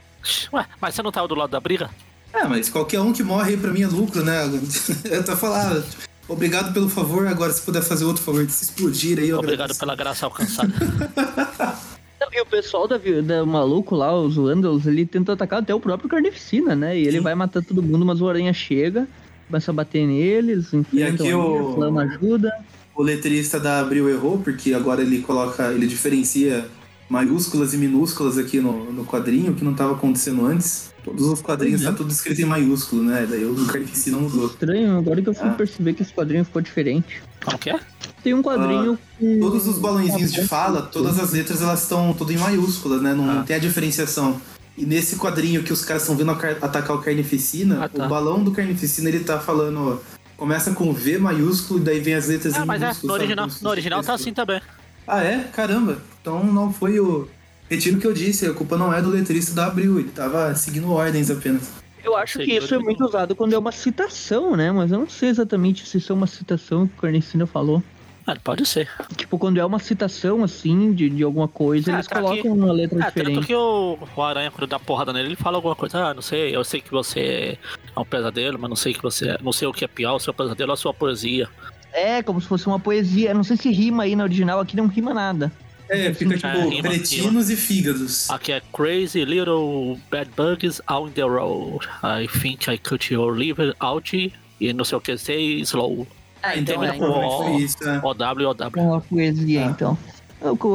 Ué, mas você não tava do lado da briga? É, mas qualquer um que morre aí pra mim é lucro, né? Eu tô falando. Obrigado pelo favor, agora se puder fazer outro favor de se explodir aí, eu Obrigado agradeço. pela graça alcançada. E o pessoal da, da maluco lá, os Wandals, ele tenta atacar até o próprio Carnificina, né? E ele Sim. vai matando todo mundo, mas o Aranha chega, começa a bater neles, enfrentam aqui ele, o- a Flama ajuda. O letrista da Abril errou, porque agora ele coloca, ele diferencia maiúsculas e minúsculas aqui no, no quadrinho, que não estava acontecendo antes. Todos os quadrinhos Pois é. tá tudo escrito em maiúsculo, né? Daí o Carnificina mudou. Estranho, agora que eu fui Ah. perceber que esse quadrinho ficou diferente. Como que é? Tem um quadrinho com... Todos os balãozinhos de Ah, fala, todas as letras elas estão tudo em maiúsculas, né? Não Ah. tem a diferenciação. E nesse quadrinho que os caras estão car- atacar o Carnificina, Ah, tá. o balão do Carnificina ele tá falando. Começa com V maiúsculo e daí vem as letras Ah, em mas é, no original, no original tá assim também. Ah, é? Caramba. Então não foi o. Retiro o que eu disse, a culpa não é do letrista da Abril, ele tava seguindo ordens apenas. Eu acho que isso é muito usado quando é uma citação, né? Mas eu não sei exatamente se isso é uma citação que o Carnificina falou. Ah, pode ser. Tipo, quando é uma citação assim de, de alguma coisa, Ah, eles tá colocam aqui. uma letra É, tanto diferente. que o, o Aranha, quando dá porrada nele, ele fala alguma coisa. Ah, não sei, eu sei que você é um pesadelo, mas não sei que você. Não sei o que é pior, o seu pesadelo ou a sua poesia. É, como se fosse uma poesia. Não sei se rima aí na original, aqui não rima nada. É, fica tipo É, rima, cretinos e fígados. Aqui é Crazy Little Bad Bugs out in the road. I think I cut your liver out e não sei o que, say slow. Ah, então é, é, foi isso, né? OW, OW. Uma poesia, Ah. então.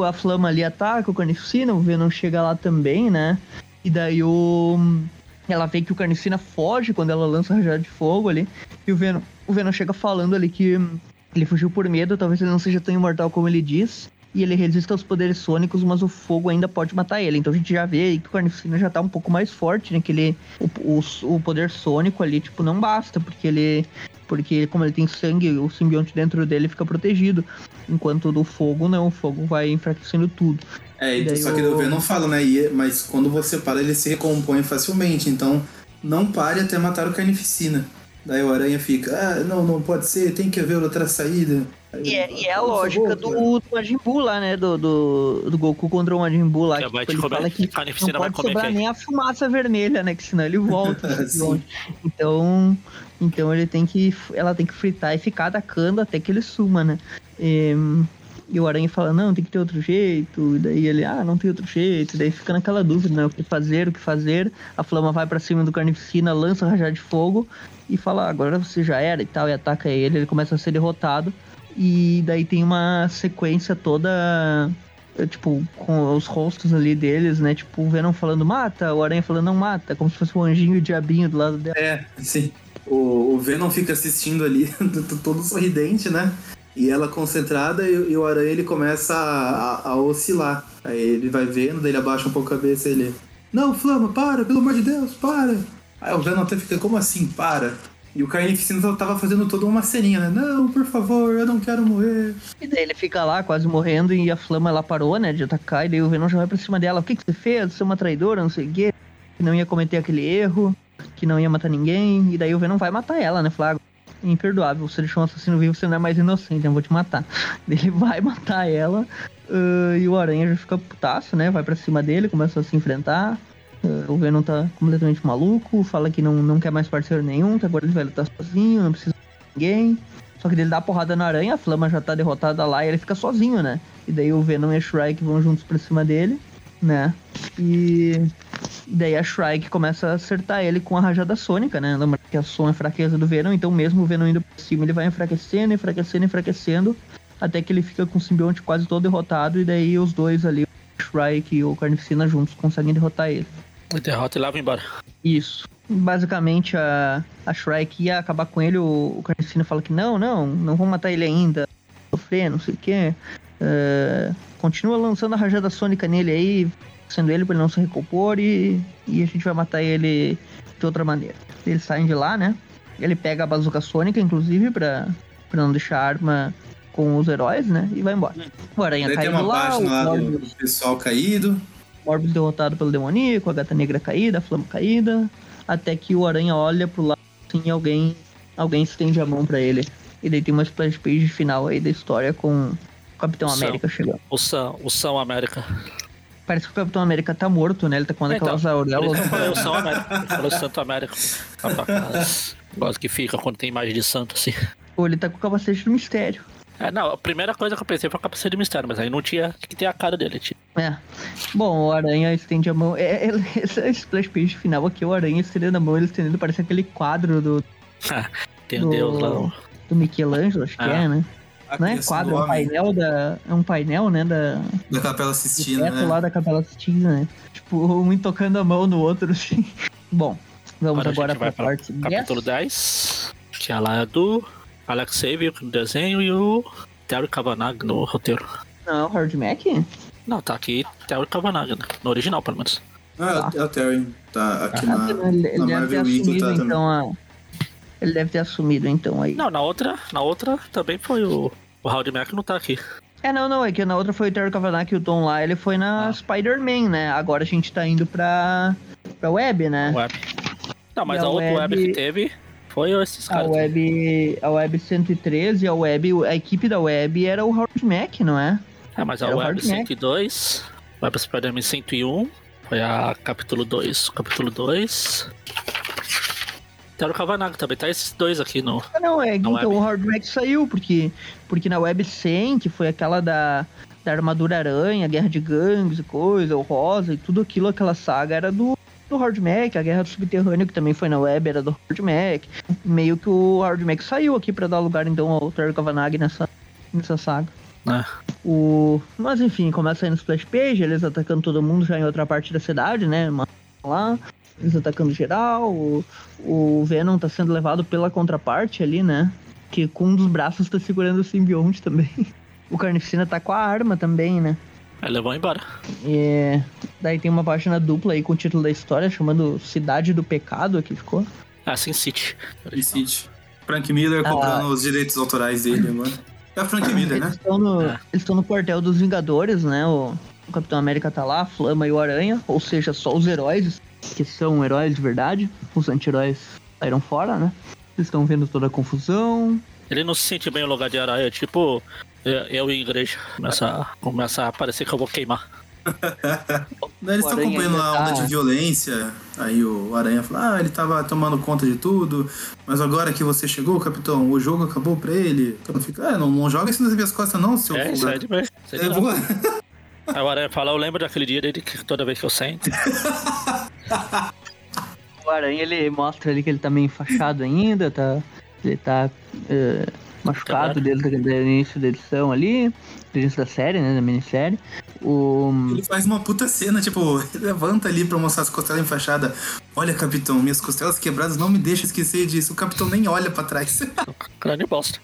A Flama ali ataca o Carnificina, o Venom chega lá também, né? E daí o. Ela vê que o Carnificina foge quando ela lança a rajada de fogo ali. E o Venom, o Venom chega falando ali que hum, ele fugiu por medo, talvez ele não seja tão imortal como ele diz. E ele resiste aos poderes sônicos, mas o fogo ainda pode matar ele. Então a gente já vê aí que o Carnificina já tá um pouco mais forte, né? Que ele. O, o, o poder sônico ali, tipo, não basta, porque ele. Porque como ele tem sangue, o simbionte dentro dele fica protegido. Enquanto do fogo, não, o fogo vai enfraquecendo tudo. É, E daí só que o- o Venom fala, né? E- mas quando você para, ele se recompõe facilmente. Então, não pare até matar o Carnificina. Daí o Aranha fica, ah, não, não pode ser, tem que haver outra saída. E é, e é a fala, "Por lógica do, cara." do Majin Buu lá, né? Do, do, do Goku contra o Majin Buu lá. Que tipo, te ele comer- fala que não vai pode sobrar nem a fumaça vermelha, né? Que senão ele volta. o simbionte. então, então ele tem que. Ela tem que fritar e ficar atacando até que ele suma, né? E, e o Aranha fala, não, tem que ter outro jeito. E daí ele, ah, não tem outro jeito. E daí fica naquela dúvida, né? O que fazer, o que fazer. A flama vai pra cima do Carnificina, lança a rajada de fogo e fala, "Ah, agora você já era e tal, e ataca ele. Ele começa a ser derrotado. E daí tem uma sequência toda. eh, Tipo, com os rostos ali deles, né? Tipo, o Venom falando mata, o Aranha falando não mata, como se fosse um anjinho e o diabinho do lado dela. É, sim. O, o Venom fica assistindo ali, todo sorridente, né? E ela concentrada e, e o Aranha ele começa a, a- a oscilar. Aí ele vai vendo, daí ele abaixa um pouco a cabeça e ele. Não, Flama, para, pelo amor de Deus, para! Aí o Venom até fica, como assim, para? E o Carnificina tava fazendo toda uma ceninha, né? Não, por favor, eu não quero morrer. E daí ele fica lá quase morrendo e a flama ela parou, né, de atacar, e daí o Venom já vai pra cima dela. O que, que você fez? Você é uma traidora, não sei o quê. Que não ia cometer aquele erro, que não ia matar ninguém. E daí o Venom vai matar ela, né? Falar, "Ah, imperdoável, você deixou um assassino vivo, você não é mais inocente, eu vou te matar. Ele vai matar ela, ah, e o Aranha já fica putaço, né? Vai pra cima dele, começa a se enfrentar. O Venom tá completamente maluco, fala que não, não quer mais parceiro nenhum, que agora ele vai lutar sozinho, não precisa de ninguém. Só que ele dá a porrada na aranha, a Flama já tá derrotada lá e ele fica sozinho, né? E daí o Venom e a Shrike vão juntos pra cima dele, né? E daí a Shrike começa a acertar ele com a rajada sônica, né? Lembra que a som é fraqueza do Venom, então mesmo o Venom indo pra cima, ele vai enfraquecendo, enfraquecendo, enfraquecendo, até que ele fica com o simbionte quase todo derrotado, e daí os dois ali, o Shrike e o Carnificina juntos, conseguem derrotar ele. Derrota e leva embora. Isso. Basicamente, a, a Shrike ia acabar com ele, o, o Carnificina fala que não, não, não vão matar ele ainda, sofrer, não sei o quê. É, continua lançando a rajada sônica nele aí, sendo ele pra ele não se recompor e, e a gente vai matar ele de outra maneira. Eles saem de lá, né? Ele pega a bazuca sônica, inclusive, pra, pra não deixar a arma com os heróis, né? E vai embora. O Aranha Daí tem uma lá, o página lá do pessoal caído. Morbius derrotado pelo demoníaco, a gata negra caída, a flama caída, até que o aranha olha pro lado assim e alguém, alguém estende a mão pra ele. E daí tem uma splash page final aí da história com o Capitão São. América chegando. O São, o São América. Parece que o Capitão América tá morto, né? Ele tá com Então, aquelas Por auréolas. isso que eu falei o São América. Eu falei o Santo América. Aquelas- Gosto que fica quando tem imagem de santo, assim. Ele tá com o capacete do mistério. É, não, a primeira coisa que eu pensei foi a capacete de mistério, mas aí não tinha que ter a cara dele. Tinha. É. Bom, o Aranha estende a mão. É, é, essa splash page final aqui, o Aranha estendendo a mão, ele estendendo, parece aquele quadro do, Tem Do- Deus lá. do Michelangelo, acho que Ah. é, né? Não é quadro, é um painel da. É um painel, né? Da, Da Capela Sistina, teto né? lá da Capela Sistina, né? Tipo, um tocando a mão no outro, assim. Bom, vamos Agora a agora gente pra vai pra parte 10. Capítulo 10, que é lá do Alex Xavier no desenho e o Terry Kavanagh no roteiro. Não, Hard Mac? Não, tá aqui Terry Kavanagh, né? no original pelo menos. Ah, é o Terry. Tá aqui Ah, na, ele ele na deve ter Marvel Weekly, assumido, tá também. então, a... Ele deve ter assumido, então, aí. Não, na outra, na outra também foi o, o Howdy Mac não tá aqui. É, não, não, é que na outra foi o Terry Kavanagh e o Tom lá, ele foi na Ah. Spider-Man, né? Agora a gente tá indo pra, pra Web, né? Web. Não, mas E a a outra web Web- que teve Foi esses A caras. web, a web 113, a web, a equipe da web era o Howard Mac, não é? É, mas a Era o Web Hard Mac. 102, Web Spider-Man 101, foi a capítulo 2. Capítulo 2. Tem o Kavanagh também, tá esses dois aqui no. Ah, não, é, então web. o Howard Mac saiu, porque, porque na web 100, que foi aquela da, da armadura aranha, guerra de gangues e coisa, o rosa e tudo aquilo, aquela saga era do, do Howard Mac, a guerra do subterrâneo, que também foi na web, era do Howard Mac. Meio que o Howard Mac saiu aqui pra dar lugar, então, ao Terry Kavanagh nessa, nessa saga. né? O... Mas enfim, começa aí no splash page, eles atacando todo mundo já em outra parte da cidade, né? Lá, eles atacando geral. O, o Venom tá sendo levado pela contraparte ali, né? Que com um dos braços tá segurando o simbionte também. O Carnificina tá com a arma também, né? Aí levou embora. E daí tem uma página dupla aí com o título da história chamando Cidade do Pecado aqui ficou. Ah, Sin City. E City. Frank Miller Ah. comprando os direitos autorais dele agora. É a Frank Miller, Eles né? estão no, É. eles estão no quartel dos Vingadores, né? O, o Capitão América tá lá, a Flama e o Aranha, ou seja, só os heróis, que são heróis de verdade. Os anti-heróis saíram fora, né? Eles estão vendo toda a confusão. Ele não se sente bem no lugar de aranha, tipo eu e igreja. Começa, começa a parecer que eu vou queimar. Daí eles estão acompanhando a onda tá- de violência. Aí o Aranha fala: Ah, ele tava tomando conta de tudo. Mas agora que você chegou, capitão, o jogo acabou pra ele. O capitão fica: Ah, não, não joga isso nas minhas costas, não, seu É, isso vulgar." é de bem. É vou- Aí o aranha fala, eu lembro daquele dia dele que toda vez que eu sento. O Aranha, ele mostra ali que ele tá meio enfaixado ainda, tá... Ele tá é, machucado desde o início da edição ali, do início da série, né? Da minissérie. O... Ele faz uma puta cena, tipo, levanta ali pra mostrar as costelas enfaixadas. Olha, capitão, minhas costelas quebradas não me deixam esquecer disso. O capitão nem olha pra trás. Grande bosta.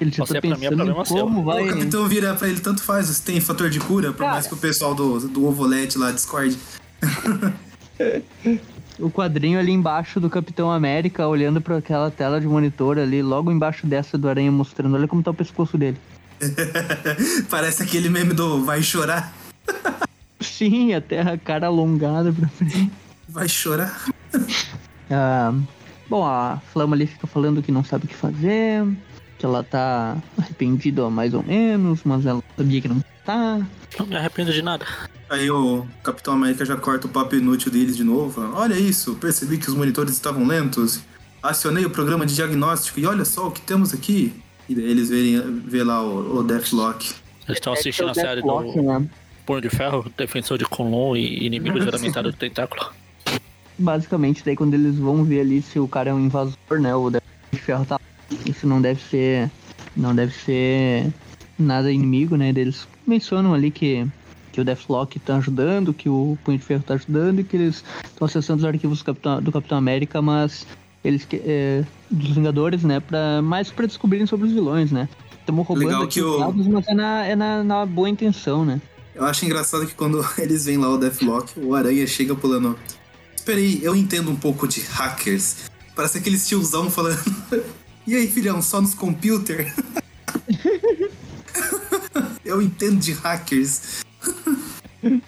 Ele já tá pra mim, é pensando como seu. vai... O capitão vira pra ele, tanto faz, você tem fator de cura, por Cara. mais que o pessoal do, do Ovolete lá discorde. O quadrinho ali embaixo do Capitão América, olhando pra aquela tela de monitor ali, logo embaixo dessa do Aranha mostrando, olha como tá o pescoço dele. Parece aquele meme do vai chorar, Sim, até a cara alongada pra frente. vai chorar. Ah, bom, a Flama ali fica falando que não sabe o que fazer, que ela tá arrependida mais ou menos, mas ela sabia que não tá. Não me arrependo de nada. Aí o Capitão América já corta o papo inútil deles de novo. falando, Olha isso, percebi que os monitores estavam lentos. Acionei o programa de diagnóstico e olha só o que temos aqui. E daí eles verem, vê lá o, o Deathlock. Eles estão É assistindo a é o série Deathlock, do né? Punho de Ferro, Defensor de Kunlun e Inimigo Juramentado do Tentáculo. Basicamente, daí quando eles vão ver ali se o cara é um invasor, né? O Death de Ferro tá. Isso não deve ser. Não deve ser nada inimigo, né? Eles mencionam ali que, que o Deathlock tá ajudando, que o Punho de Ferro tá ajudando e que eles estão acessando os arquivos do Capitão, do Capitão América, mas eles que- é, dos Vingadores, né? Pra, mais pra descobrirem sobre os vilões, né? Estamos roubando Legal que o- dados, mas é na, é na, na boa intenção, né? Eu acho engraçado que quando eles veem lá o Deathlock, o Aranha chega pulando. Esperei, eu entendo um pouco de hackers. Parece aquele tiozão falando. E aí, filhão, só nos computer? eu entendo de hackers.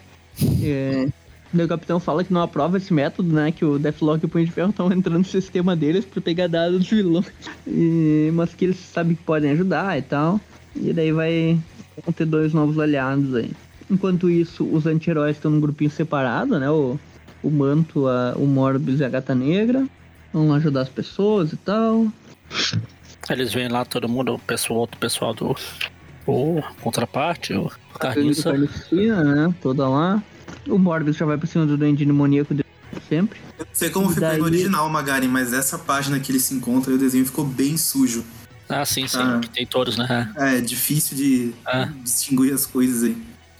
É, o capitão fala que não aprova esse método, né? Que o Deathlock e o Punho de Ferro estão entrando no sistema deles pra pegar dados dos vilões. E- mas que eles sabem que podem ajudar e tal. E daí vai vão ter dois novos aliados aí. Enquanto isso, os anti-heróis estão num grupinho separado, né? O, o Manto, a- o Morbius e a Gata Negra. Vão ajudar as pessoas e tal. Eles vêm lá todo mundo, o pessoal, outro pessoal do. O contraparte, o Carniça. Carnificina, né? Toda lá. O Morbius já vai pra cima do Duende Demoníaco de sempre. Não sei como E ficou daí- no original, Magari, mas essa página que eles se encontram, o desenho ficou bem sujo. Ah, sim, sim, Ah. tem todos, né? É difícil de Ah. distinguir as coisas aí.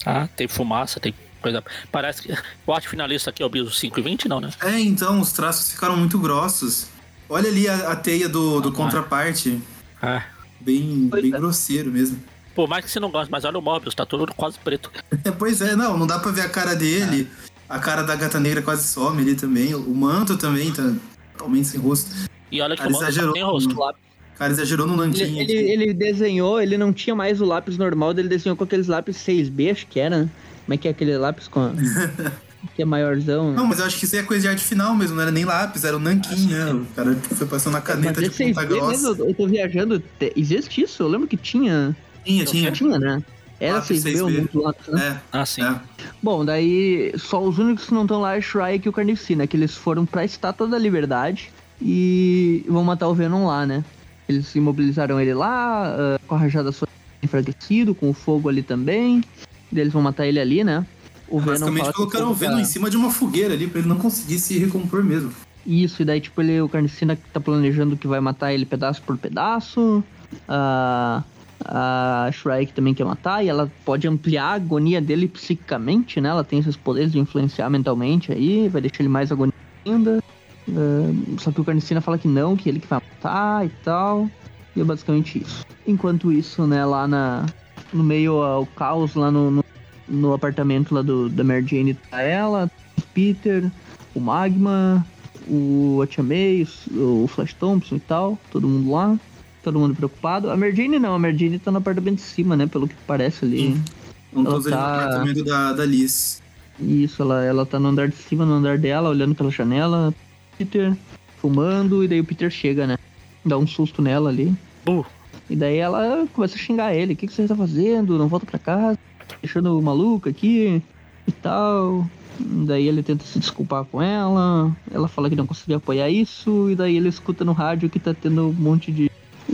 Ah, tem fumaça, tem coisa. Parece que. O arte finalista aqui é o Biso 5 e 20, não, né? É, então, os traços ficaram muito grossos. Olha ali a, a teia do, do Ah. contraparte. Ah. Bem, bem é. grosseiro mesmo. Por mais que você não goste, mas olha o Morbius, tá todo quase preto. É, pois é, não, não dá pra ver a cara dele. A cara da gata negra quase some ali também. O manto também tá totalmente sem rosto. E olha que Cara, o Morbius exagerou. tem rosto. O cara exagerou no nanquinho. Ele, ele, ele desenhou, ele não tinha mais o lápis normal, ele desenhou com aqueles lápis 6B, acho que era, né? Como é que é aquele lápis com. que é maiorzão. Não, mas eu acho que isso aí é coisa de arte final mesmo, não era nem lápis, era o nanquim, né? O cara foi passando a caneta Mas de ponta grossa. mesmo, eu tô viajando. te- Existe isso? Eu lembro que tinha. Tinha, tinha. Tinha, né? Era Lápis 6B ou 6B. muito lápis, né? É, Ah, sim. é. Bom, daí só os únicos que não estão lá é Shrike e o Carnificina, que eles foram pra Estátua da Liberdade e vão matar o Venom lá, né? Eles imobilizaram ele lá, ah, com a rajada só enfraquecido, com o fogo ali também. Daí eles vão matar ele ali, né? O Venom Basicamente colocaram o Venom tá- em cima de uma fogueira ali pra ele não conseguir se recompor mesmo. Isso, e daí, tipo, ele, o Carnicina tá planejando que vai matar ele pedaço por pedaço. A, a Shrike também quer matar, e ela pode ampliar a agonia dele psiquicamente, né? Ela tem esses poderes de influenciar mentalmente aí, vai deixar ele mais agoniado ainda. Ah, só que o Carnicina fala que não, que ele que vai matar e tal. E é basicamente isso. Enquanto isso, né, lá na, no meio ao caos, lá no, no, no apartamento lá do, da Mary Jane tá ela, o Peter, o Magma, o Tia May, o Flash Thompson e tal, todo mundo lá, todo mundo preocupado. A Mary Jane não, a Mary Jane tá no apartamento de cima, né, pelo que parece ali. Sim. Estão Ela todos ali no tá- apartamento da, da Liz. Isso, ela, ela tá no andar de cima, no andar dela, olhando pela janela, Peter fumando, e daí o Peter chega, né, dá um susto nela ali. Bu. E daí ela começa a xingar ele, o que, que você tá fazendo? Não volta pra casa, deixando o maluco aqui e tal. Daí ele tenta se desculpar com ela, ela fala que não conseguiu apoiar isso, e daí ele escuta no rádio que tá tendo um monte de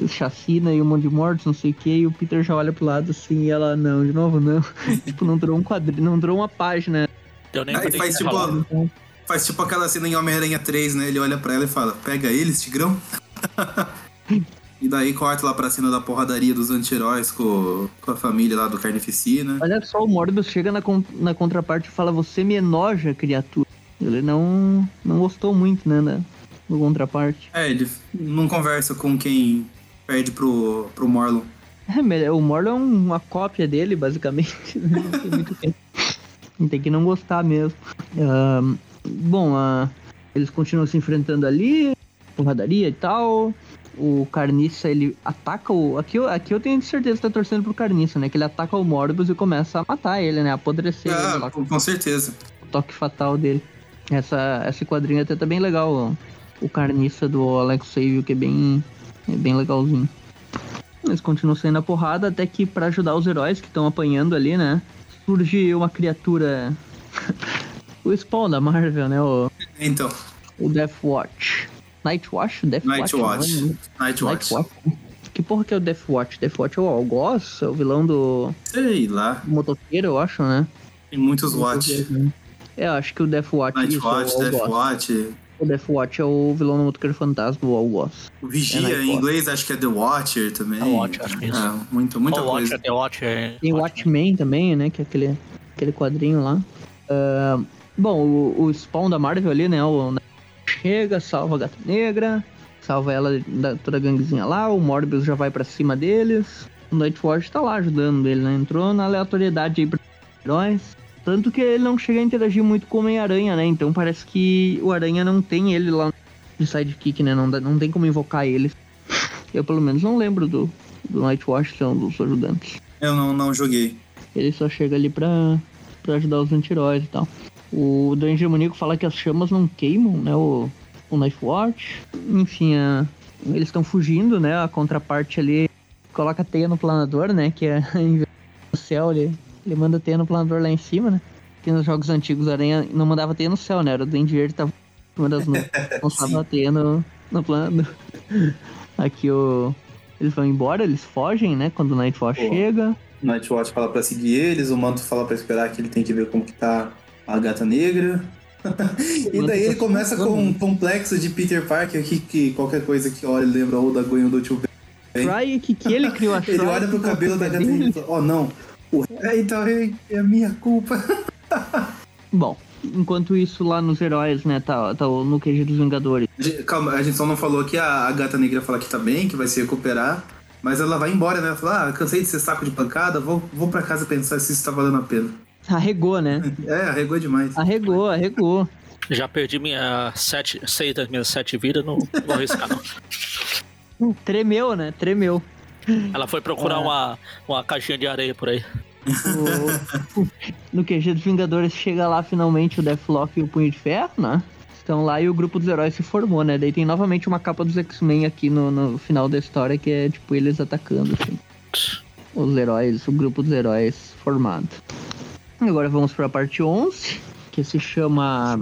chacina e um monte de mortes, não sei o que, e o Peter já olha pro lado assim, e ela, não, de novo não. tipo, não durou um quadrinho, não durou uma página. Eu nem Aí faz tipo, faz tipo aquela cena em Homem-Aranha 3, né? Ele olha pra ela e fala, pega eles, Tigrão. e daí corta lá pra cena da porradaria dos anti-heróis com, com a família lá do Carnificina. Olha só, o Morbius chega na, con- na contraparte e fala, você me enoja, criatura. Ele não, não gostou muito, né, da, do contraparte. É, ele não conversa com quem perde pro, pro Morlon. É, o Morlon é uma cópia dele, basicamente. né? Não tem muito tempo. Tem que não gostar mesmo. Ahn, bom, ah, eles continuam se enfrentando ali, porradaria e tal. O Carniça, ele ataca o. Aqui eu, aqui eu tenho certeza que tá torcendo pro Carniça, né? Que ele ataca o Morbius e começa a matar ele, né? Apodrecer ele Ah, lá com com, certeza. o toque fatal dele. Essa, esse quadrinho até tá bem legal, ó. O Carniça do Alex Save, que é bem, é bem legalzinho. Eles continuam saindo na porrada até que pra ajudar os heróis que estão apanhando ali, né? Surge uma criatura. o Spawn da Marvel, né? O, Então, o Death Watch. Night Watch? Death Night Watch. Watch. não é? Night Watch. Night Watch. Que porra que é o Death Watch? Death Watch é o Algoz? É o vilão do Sei lá. motoqueiro, eu acho, né? Tem muitos Watch. É, eu acho que o Death Watch, Night isso, é o Watch, Death. Watch. O Death Watch é o vilão do motoqueiro fantasma do Algoz. O Vigia, É Night em inglês, acho que é The Watcher também. The Watcher, acho que é isso. É, muito, muita O coisa. Watcher, The Watcher. Tem o Watchmen também, né? Que é aquele, aquele quadrinho lá. Ah, bom, o, o Spawn da Marvel ali, né? O, chega, salva a Gata Negra, salva ela da toda a ganguezinha lá. O Morbius já vai pra cima deles. O Nightwatch tá lá ajudando ele, né? Entrou na aleatoriedade aí pra heróis. Tanto que ele não chega a interagir muito com o Homem-Aranha, né? Então parece que o Aranha não tem ele lá de sidekick, né? Não, dá- não tem como invocar ele. Eu pelo menos não lembro do, do Nightwatch ser um dos ajudantes. Eu não, não joguei. Ele só chega ali pra, pra ajudar os anti-heróis e tal. O Danger Maníaco fala que as chamas não queimam, né? O, o Knife Watch. Enfim, a- eles estão fugindo, né? A contraparte ali coloca a teia no planador, né? Que é do céu, ele, ele manda teia no planador lá em cima, né? Que nos jogos antigos a aranha não mandava teia no céu, né? Era o Danger que tava em cima das nuvens. Lançava a teia no, no planador. Aqui o. Eles vão embora, eles fogem, né? Quando o Nightwatch Pô. chega. O Nightwatch fala pra seguir eles, o Manto fala pra esperar que ele tem que ver como que tá a gata negra. e daí ele começa com um complexo de Peter Parker que, que qualquer coisa que olha lembra ou da Gwen ou do tio Ben. Try que, que ele criou a Ele olha pro cabelo da gata negra e fala, oh não, então é, é minha culpa. Bom, enquanto isso lá nos heróis, né, tá, tá o- no QG dos Vingadores. A gente- Calma, a gente só não falou que a, a gata negra fala que tá bem, que vai se recuperar. Mas ela vai embora, né? Ela fala, ah, cansei de ser saco de pancada, vou, vou pra casa pensar se isso tá valendo a pena. Arregou, né? É, arregou demais. Arregou, arregou. Já perdi minha sete, seis das minhas sete vidas, não vou arriscar não. Tremeu, né? Tremeu. Ela foi procurar É. uma, uma caixinha de areia por aí. O- no QG dos Vingadores chega lá finalmente o Deathlock e o Punho de Ferro, né? Estão lá e o grupo dos heróis se formou, né? Daí tem novamente uma capa dos X-Men aqui no, no final da história, que é tipo eles atacando, assim. Os heróis, o grupo dos heróis formado. Agora vamos para a parte 11, que se chama.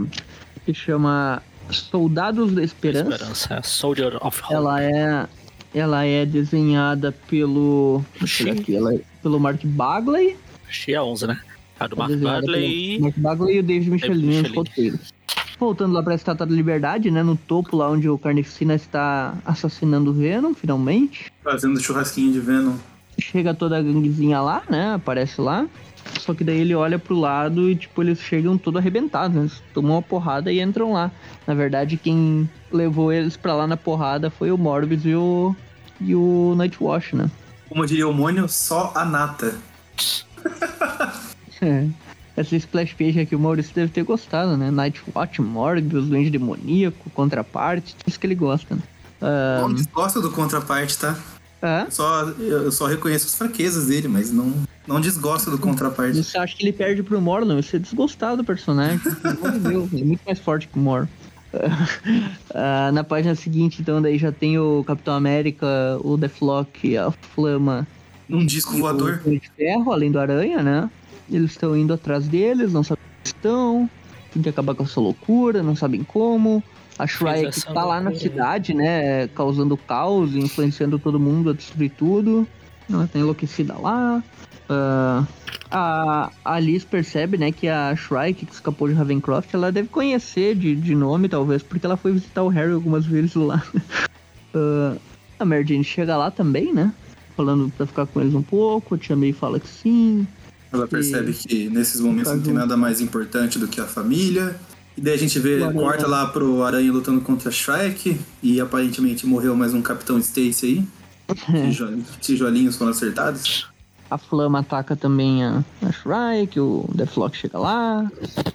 que chama Soldados da Esperança. Esperança. é Soldier of Hope. Ela é. Ela é desenhada pelo. Deixa eu ver aqui, ela é pelo Mark Bagley. Chia 11, né? A do É Mark Bagley Mark Bagley e o David Michelin nos Michelin. roteiros. Voltando lá pra Estátua da Liberdade, né? No topo lá onde o Carnificina está assassinando o Venom, finalmente. Fazendo churrasquinho de Venom. Chega toda a ganguezinha lá, né? Aparece lá. Só que daí ele olha pro lado e, tipo, eles chegam todo arrebentados, né? Eles tomam uma porrada e entram lá. Na verdade, quem levou eles pra lá na porrada foi o Morbius e o. e o Nightwatch, né? Como diria o Mônio, só a nata. É. Essa splash page aqui o Maurício deve ter gostado, né? Nightwatch, Morbius, Duende Demoníaco, Contraparte, tudo isso que ele gosta, né? Ah, Não desgosto do contraparte, tá? é. Só, eu só reconheço as fraquezas dele, mas não, não desgosto do contraparte. Você acha que ele perde pro Morlun? Você é desgostado do personagem. De Deus, ele é muito mais forte que o Mor. Ah, na página seguinte, então, daí já tem o Capitão América, o Deathlock, a Flama Um disco o voador. Punho de Ferro, além do Aranha, né? Eles estão indo atrás deles, não sabem onde estão, tem que acabar com essa loucura, não sabem como. A Shrike tá lá na loucura. cidade, né? Causando caos, influenciando todo mundo a destruir tudo. Ela tá enlouquecida lá. Ah, a a Alice percebe, né, que a Shrike, que escapou de Ravencroft, ela deve conhecer de, de nome, talvez, porque ela foi visitar o Harry algumas vezes lá. Ah, a Mary Jane chega lá também, né? Falando pra ficar com eles um pouco. A Tia May fala que sim. Ela percebe que nesses momentos Tá não tem nada mais importante do que a família. E daí a gente vê, Aranha. corta lá pro Aranha lutando contra a Shrek. E aparentemente morreu mais um Capitão Stacy aí. É. Tijo- Tijolinhos foram acertados. A Flama ataca também a, a Shrike, o Deathlock chega lá.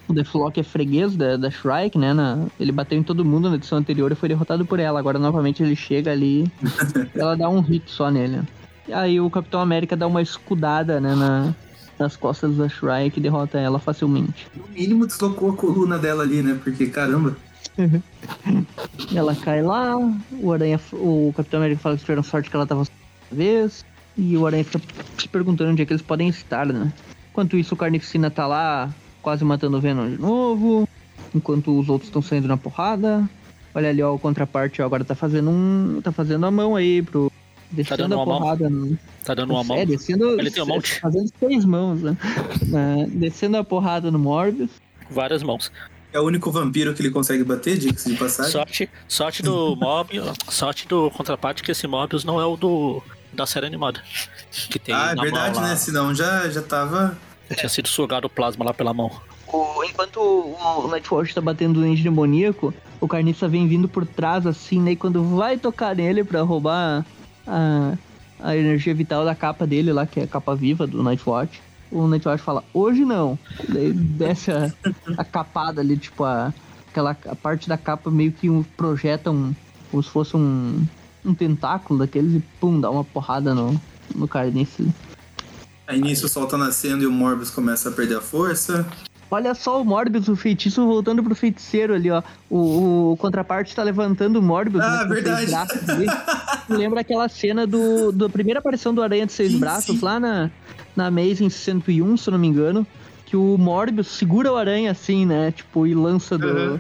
O Deathlock é freguês da, da Shrike, né? na- ele bateu em todo mundo na edição anterior e foi derrotado por ela. Agora novamente ele chega ali ela dá um hit só nele. E aí o Capitão América dá uma escudada, né, na- nas costas da Shrike e derrota ela facilmente. No mínimo deslocou a coluna dela ali, né? Porque caramba. Ela cai lá, o Aranha, o Capitão América fala que tiveram sorte que ela tava vez, e o Aranha fica se perguntando onde é que eles podem estar, né? Enquanto isso, o Carnificina tá lá, quase matando o Venom de novo, enquanto os outros estão saindo na porrada. Olha ali, ó, o contraparte ó, agora tá fazendo um. tá fazendo a mão aí pro. Descendo dando a uma mão? porrada no, Tá dando uma mão. É, descendo. Ele tem um monte. Fazendo seis mãos, né? É, descendo a porrada no Morbius. Várias mãos. É o único vampiro que ele consegue bater, diga-se de passagem. Sorte, sorte do Mob, sorte do contraparte que esse Mobius não é o do da série animada. Que tem ah, é na verdade, né? Senão já, já tava. Tinha sido sugado o plasma lá pela mão. O- enquanto o Nightwatch tá batendo no ente demoníaco, o Carniça vem vindo por trás, assim, né? E quando vai tocar nele pra roubar a, a energia vital da capa dele lá, que é a capa viva do Nightwatch, o Nightwatch fala, hoje não. Daí desce a, a capada ali, tipo, a, aquela a parte da capa meio que um- projeta um. como se fosse um, um tentáculo daqueles e pum, dá uma porrada no, no Carniça. Aí nisso o sol tá nascendo e o Morbius começa a perder a força. Olha só o Morbius, o feitiço voltando pro feiticeiro ali, ó. O, o contraparte tá levantando o Morbius. Ah, né, verdade. Lembra aquela cena do, da primeira aparição do Aranha de Seis Sim, Braços, sim. lá na, na Amazing 101, se eu não me engano. Que o Morbius segura o Aranha assim, né? Tipo, e lança do, Uhum.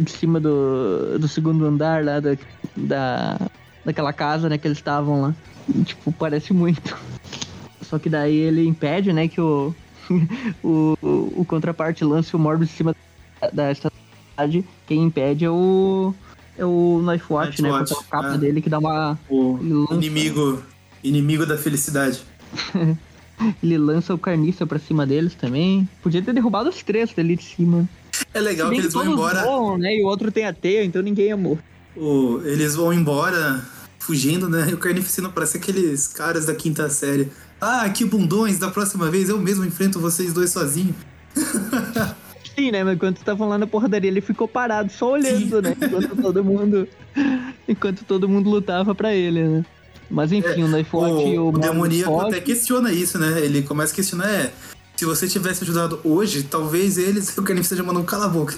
de cima do, do segundo andar lá da, da, daquela casa, né? Que eles estavam lá. E, tipo, parece muito. Só que daí ele impede, né, que o, o, o, contraparte lance o Morbius em cima da cidade. Quem impede é o. É o Knifewatch, né? Com Knifewatch, aquela capa é. dele que dá uma. O lança- inimigo, inimigo da felicidade. Ele lança o carniça pra cima deles também. Podia ter derrubado os três dali de cima. É legal que eles vão todos embora. voam, né? E o outro tem a teia, então ninguém é morto. o- eles vão embora fugindo, né? E o Carnificina parece aqueles caras da quinta série. Ah, que bundões, da próxima vez eu mesmo enfrento vocês dois sozinho. Sim, né? Mas enquanto estavam lá na porradaria, ele ficou parado, só olhando, né? Enquanto todo mundo. Enquanto todo mundo lutava pra ele, né? Mas enfim, o Knife Watch e O, o, o demoníaco até questiona isso, né? Ele começa a questionar, é. Se você tivesse ajudado hoje, talvez eles, o Carnificina já mandou cala a boca.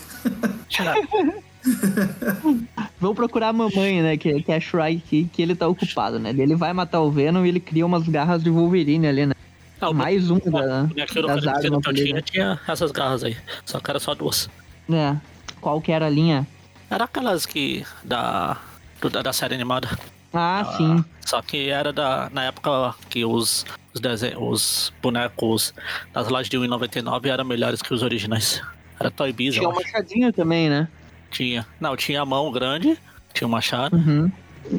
Vou procurar a mamãe, né? Que, que é a Shrike, que, que ele tá ocupado, né? Ele vai matar o Venom e ele cria umas garras de Wolverine ali, né? Não, Mais um da, das armas que eu tinha tinha essas garras aí. Só que era só duas. É. Qual que era a linha? Era aquelas que. da. da, da série animada. Ah, sim. Só que era da. Na época que os. Os, desenhos, os bonecos das lojas de 1,99 eram melhores que os originais. Era Toy Biz, Tinha acho. machadinho também, né? Tinha. Não, tinha a mão grande, tinha o machado. Uhum.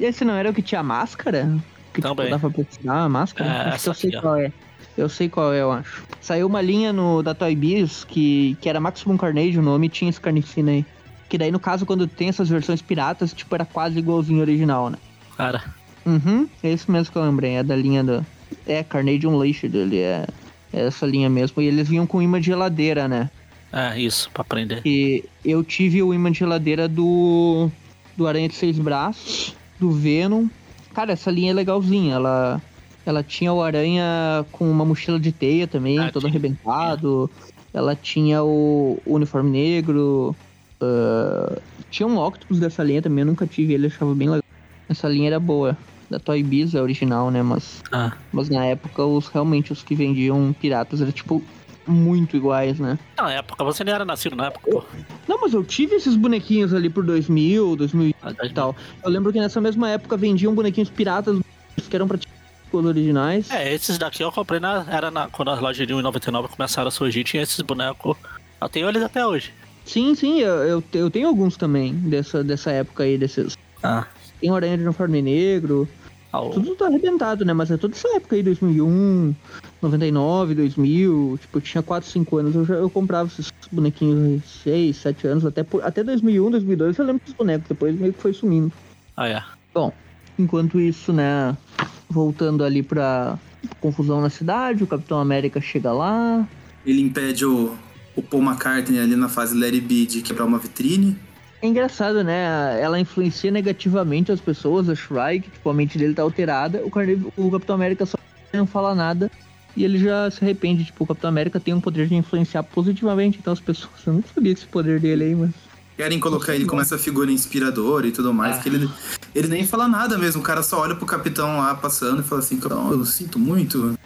Esse não era o que tinha máscara? Que tipo, Também. dava pra tirar a máscara? É, acho que essa eu sei aqui, qual é. Eu sei qual é, eu acho. Saiu uma linha no, da Toy Biz que, que era Maximum Carnage o nome tinha esse carnificina aí. Que daí, no caso, quando tem essas versões piratas, tipo, era quase igualzinho ao original, né? Cara, Uhum, é isso mesmo que eu lembrei, é da linha do... É, Carnage Unleashed, ele é, é essa linha mesmo. E eles vinham com imã de geladeira, né? É isso, pra aprender. que eu tive o imã de geladeira do do Aranha de Seis Braços, do Venom. Cara, essa linha é legalzinha. Ela ela tinha o Aranha com uma mochila de teia também, Ah, todo tinha. arrebentado. Ela tinha o, o uniforme negro. ah, tinha um Octopus dessa linha também, eu nunca tive ele, achava bem legal. Essa linha era boa. Da Toy Biz, é original, né? Mas, Ah, mas na época, os realmente os que vendiam piratas eram, tipo, muito iguais, né? na época, você nem era nascido na época, pô. Não, mas eu tive esses bonequinhos ali por 2000, 2000 Ah, e tal. Eu lembro que nessa mesma época vendiam bonequinhos piratas que eram praticamente os originais. É, esses daqui eu comprei na. Era na, quando as lojas de 1,99 começaram a surgir, tinha esses bonecos. Eu tenho eles até hoje. Sim, sim, eu, eu, eu tenho alguns também dessa, dessa época aí, desses. Ah. Tem Aranha de uniforme negro, Tudo tá arrebentado, né? Mas é toda essa época aí, 2001, 99, 2000. Tipo, eu tinha 4, 5 anos, eu, já, eu comprava esses bonequinhos aí, 6, 7 anos, até, por- até 2001, 2002 eu lembro dos bonecos, depois meio que foi sumindo. ah, é. Bom, enquanto isso, né, voltando ali pra confusão na cidade, o Capitão América chega lá. Ele impede o, o Paul McCartney ali na fase Larry B de quebrar uma vitrine. É engraçado, né? Ela influencia negativamente as pessoas, a Shrike, tipo, a mente dele tá alterada. O, o Capitão América só não fala nada e ele já se arrepende. Tipo, o Capitão América tem um poder de influenciar positivamente, então as pessoas. Eu não sabia esse poder dele aí, mas. Querem colocar ele como essa figura inspiradora e tudo mais, Ah. que ele, ele nem fala nada mesmo. O cara só olha pro capitão lá passando e fala assim: Não, eu sinto muito.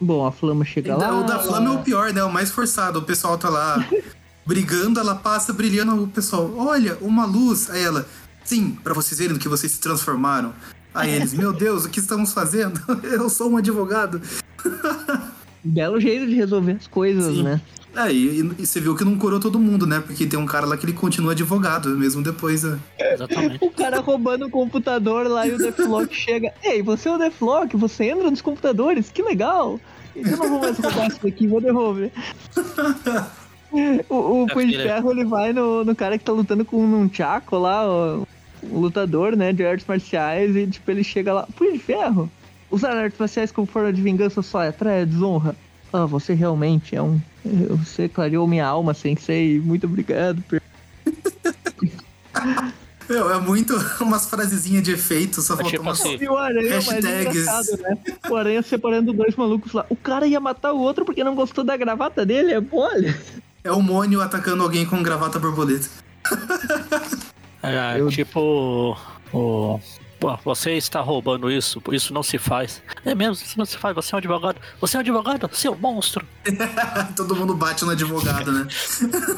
Bom, a Flama chega lá. o da Flama é o pior, né? O mais forçado. O pessoal tá lá brigando, ela passa brilhando. O pessoal, olha, uma luz. Aí ela, sim, pra vocês verem que vocês se transformaram. Aí eles, meu Deus, o que estamos fazendo? Eu sou um advogado. Belo jeito de resolver as coisas, Sim. né? É, e, e você viu que não curou todo mundo, né? Porque tem um cara lá que ele continua advogado, mesmo depois. né? Exatamente. O cara roubando o computador lá e o Deathlock chega. Ei, você é o Deathlock, você entra nos computadores, que legal! Eu não vou mais roubar isso daqui, vou devolver. O, o É, Punho de. Ferro ele vai no, no cara que tá lutando com um Chaco lá, o, o lutador, né, de artes marciais, e tipo, ele chega lá, Punho de Ferro, usar artes marciais como forma de vingança só é atrai a desonra. Ah, você realmente é um. Você clareou minha alma, sensei. Muito obrigado. per- Meu, é muito umas frasezinhas de efeito, só faltou tipo umas... assim, E o Aranha Hashtags. engraçado, né? O Aranha separando dois malucos lá. O cara ia matar o outro porque não gostou da gravata dele, é mole. É o Mônio atacando alguém com gravata borboleta. É, Eu- tipo. O. Pô, você está roubando isso, isso não se faz. É mesmo, isso não se faz, você é um advogado. Você é um advogado? Seu monstro! Todo mundo bate no advogado, né?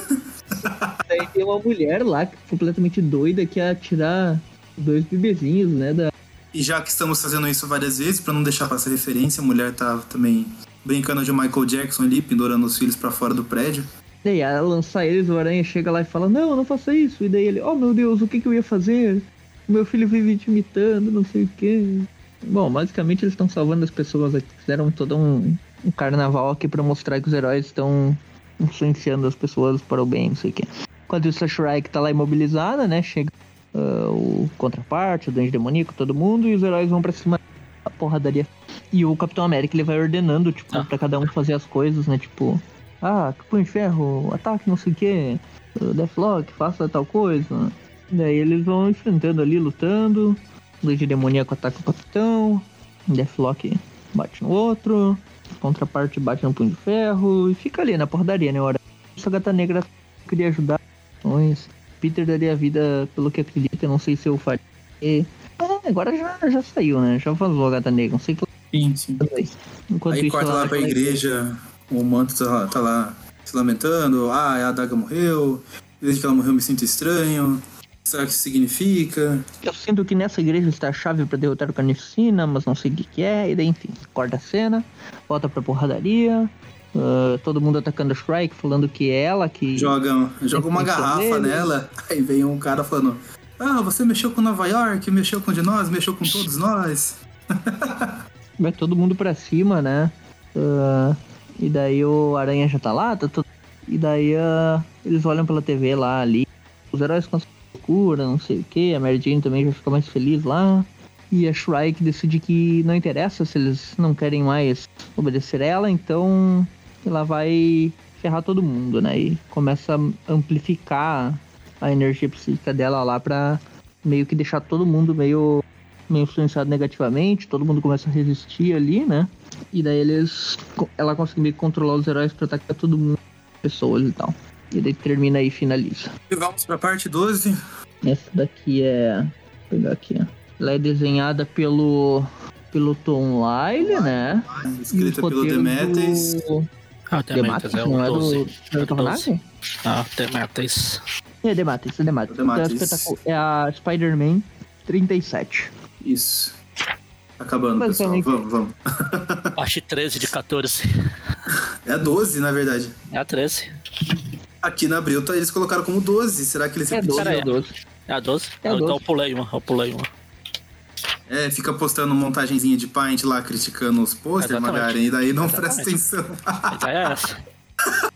Daí tem uma mulher lá que completamente doida que ia tirar dois bebezinhos, né? Da... E já que estamos fazendo isso várias vezes, pra não deixar passar referência, a mulher tá também brincando de Michael Jackson ali, pendurando os filhos pra fora do prédio. Daí ela lança eles, o Aranha chega lá e fala, não, não faça isso. E daí ele, oh meu Deus, o que, que eu ia fazer? Meu filho vive te imitando, não sei o quê. Bom, basicamente eles estão salvando as pessoas aqui. Fizeram todo um, um carnaval aqui pra mostrar que os heróis estão influenciando as pessoas para o bem, não sei o quê. Enquanto isso, a Shrike tá lá imobilizada, né? Chega ah, o contraparte, o Duende Demoníaco, todo mundo, e os heróis vão pra cima da porradaria. E o Capitão América, ele vai ordenando, tipo, Ah. pra cada um fazer as coisas, né? Tipo, ah, punho de ferro, ataque não sei o quê, uh, Deathlock, faça tal coisa. Daí eles vão enfrentando ali, lutando. Luigi Demoníaco ataca o Capitão. Deathlock bate no outro. Contraparte bate no Punho de Ferro. E fica ali na porradaria, né? Hora. Essa gata negra queria ajudar. Peter daria vida pelo que acredita. Não sei se eu faria. É, agora já, já saiu, né? Já vazou a gata negra. Não sei que. Sim, sim. Enquanto Aí isso, corta lá pra igreja, o manto tá, lá- tá lá se lamentando. Ah, a adaga morreu. Desde que ela morreu, eu me sinto estranho. Será que isso significa? Eu sinto que nessa igreja está a chave para derrotar o Carnificina, mas não sei o que, que é. E daí, enfim, corta a cena, volta pra porradaria. ah, todo mundo atacando a Shrike, falando que é ela que. Joga, joga uma garrafa nela. Aí vem um cara falando: Ah, você mexeu com Nova York, mexeu com de nós, mexeu com todos nós. Vai todo mundo pra cima, né? Ah, e daí o Aranha já tá lá, tá todo... E daí ah, eles olham pela TV lá ali. Os heróis com loucura, não sei o que. A Mary Jane também já fica mais feliz lá. E a Shrike decide que não interessa se eles não querem mais obedecer ela, então ela vai ferrar todo mundo, né? E começa a amplificar a energia psíquica dela lá pra meio que deixar todo mundo meio meio influenciado negativamente, todo mundo começa a resistir ali, né? E daí eles. Ela consegue meio que controlar os heróis pra atacar todo mundo, pessoas e tal. E daí termina e finaliza. E vamos pra parte 12. Essa daqui é. Vou pegar aqui, ó. Ela é desenhada pelo. pelo Tom Lyle, né? E Escrita pelo Demetes. do- Ah, Demetrius, Demetrius é não o é do, 12. não é do É o 12. Tornado? Ah, Demetrius. É Demetrius, é Demetrius. Então é, Demetrius. é a Spider-Man 37. Isso. Acabando, pessoal. Basicamente. Vamos, vamos. Parte 13 de 14. É a 12, na verdade. É a 13. Aqui na Abril tá- eles colocaram como 12. Será que eles É 12, repetiram? é 12. É a 12? É a Ah, Então 12. eu pulei uma, eu pulei uma. É, fica postando montagenzinha de Paint lá, criticando os posters. Magaren, e daí não presta Exatamente. atenção. A ideia é essa.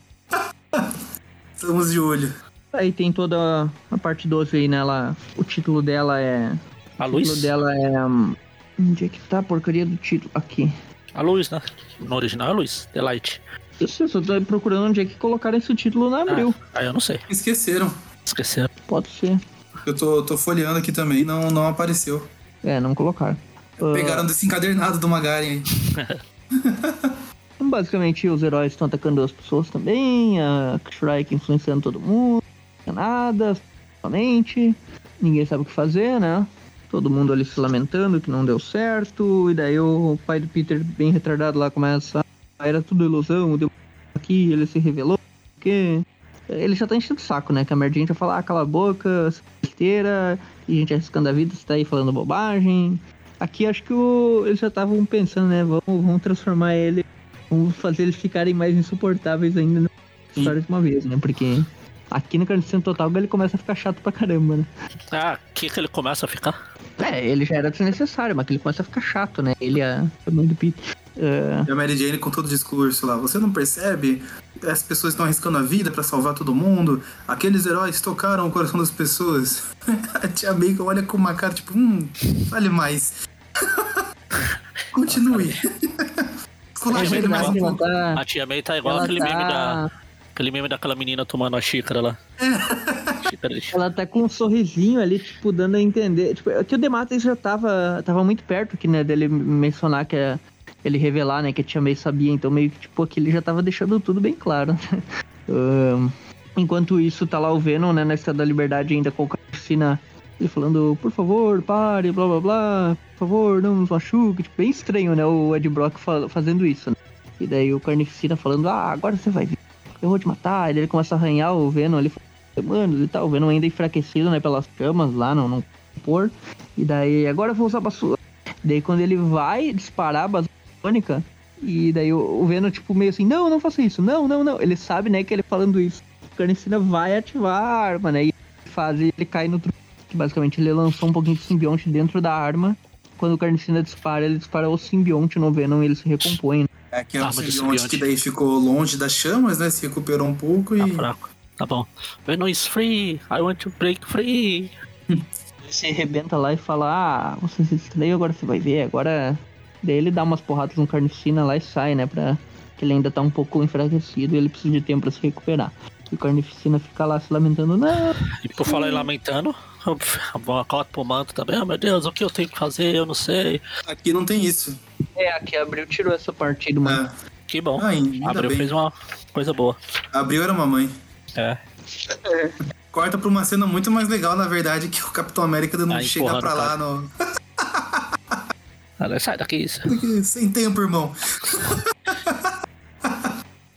Estamos de olho. Aí tem toda a parte 12 aí, né? Ela, o título dela é. A O título luz? dela é. hum, Onde é que tá a porcaria do título? Aqui. A luz, né? No original é a luz. The Light. Eu só tô procurando onde é que colocaram esse título na abril. Ah, aí eu não sei. Esqueceram. Esqueceram. Pode ser. Eu tô, tô folheando aqui também, não, não apareceu. É, não colocaram. Ah, Pegaram desse encadernado do Magaren aí. Então, basicamente, os heróis estão atacando as pessoas também. A Shrike influenciando todo mundo. Não é nada, somente. Ninguém sabe o que fazer, né? Todo mundo ali se lamentando que não deu certo. E daí o pai do Peter, bem retardado lá, começa. Ah, era tudo ilusão, deu aqui, ele se revelou. Porque ele já tá enchendo o saco, né? Que a Merdinha já fala, ah, cala a boca, inteira, e a gente arriscando a vida, você tá aí falando bobagem. Aqui acho que o- eles já estavam pensando, né? Vamos, vamos transformar ele Vamos fazer eles ficarem mais insuportáveis ainda na história de uma vez, né? Porque aqui no Carnificina Total ele começa a ficar chato pra caramba, né? Ah, aqui que ele começa a ficar. É, ele já era desnecessário, mas que ele começa a ficar chato, né? Ele é a mãe do Peter. É, E a Mary Jane com todo o discurso lá. Você não percebe? As pessoas estão arriscando a vida pra salvar todo mundo. Aqueles heróis tocaram o coração das pessoas. a tia Bacon olha com uma cara tipo, hum, fale mais. Continue. Esculacha ele mais um pouco. tá, A tia May tá igual ela aquele meme da. tá, Aquele meme daquela menina tomando a xícara lá. xícara de chá. ela tá com um sorrisinho ali, tipo, dando a entender. Tipo, é que o Dematis já tava, tava muito perto aqui, né? Dele mencionar que é, ele revelar, né? Que a tia May sabia. Então, meio que, tipo, aqui ele já tava deixando tudo bem claro. Ahn, enquanto isso, tá lá o Venom, né? Na Estrada da Liberdade ainda com a Carnificina. Ele falando, por favor, pare, blá blá blá, por favor, não nos machuque. Tipo, bem estranho, né? O Ed Brock fa- fazendo isso, né? E daí o Carnificina falando, ah, agora você vai ver, eu vou te matar. E daí ele começa a arranhar o Venom ali, manos e tal. O Venom ainda enfraquecido, né, pelas chamas lá, não, não por. E daí, agora eu vou usar a basura. Daí quando ele vai disparar a basônica, e daí o, o Venom, tipo, meio assim, não, não faça isso, não, não, não. Ele sabe, né, que ele falando isso, o Carnicina vai ativar a arma, né, e faz ele cai no truque. Que basicamente ele lançou um pouquinho de simbionte dentro da arma. Quando o Carnicina dispara, ele dispara o simbionte no Venom e ele se recompõe. né? É que é um de simbionte simbionte. que daí ficou longe das chamas, né? Se recuperou um pouco Tá e. fraco. Tá bom. Venom is free. I want to break free. Ele se arrebenta lá e fala, ah, você se distraiu, agora você vai ver, agora... Daí ele dá umas porradas no Carnificina lá e sai, né, pra... Que ele ainda tá um pouco enfraquecido e ele precisa de tempo pra se recuperar. E o Carnificina fica lá se lamentando, não, E por falar em lamentando, Cota pro manto também. Oh, meu Deus, o que eu tenho que fazer? Eu não sei. Aqui não tem isso. É, aqui abriu, tirou essa parte do manto. É. Que bom. Ah, Abril bem. fez uma coisa boa. Abril era uma É. Corta pra uma cena muito mais legal, na verdade, que o Capitão América dando Ah, chega pra lá cara. no. Ela, Sai daqui, isso. Sem tempo, irmão.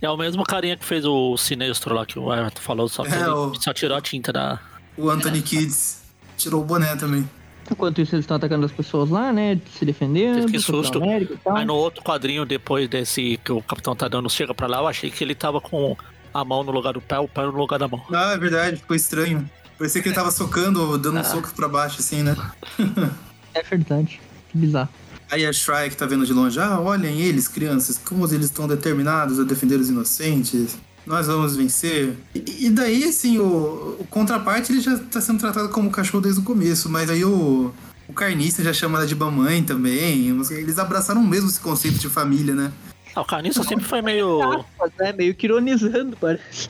É o mesmo carinha que fez o sinistro lá que o Everton falou, só que É, ele o- só tirou a tinta da. O Anthony Kids tirou o boné também. Enquanto isso, eles estão atacando as pessoas lá, né? Se defendendo. Que Capitão susto. América e tal. Aí no outro quadrinho, depois desse que o capitão tá dando chega pra lá, eu achei que ele tava com a mão no lugar do pé, o pé no lugar da mão. Ah, é verdade, ficou estranho. Parecia que ele tava socando, dando um Ah. soco pra baixo, assim, né? É verdade. Que bizarro. Aí a Shrike tá vendo de longe, ah, olhem eles, crianças, como eles estão determinados a defender os inocentes. Nós vamos vencer. E, e daí, assim, o, o contraparte ele já tá sendo tratado como cachorro desde o começo, mas aí o, o carniça já chama ela de mamãe também. Eles abraçaram mesmo esse conceito de família, né? Ah, o Carniça sempre foi meio. Né? Meio que ironizando, parece.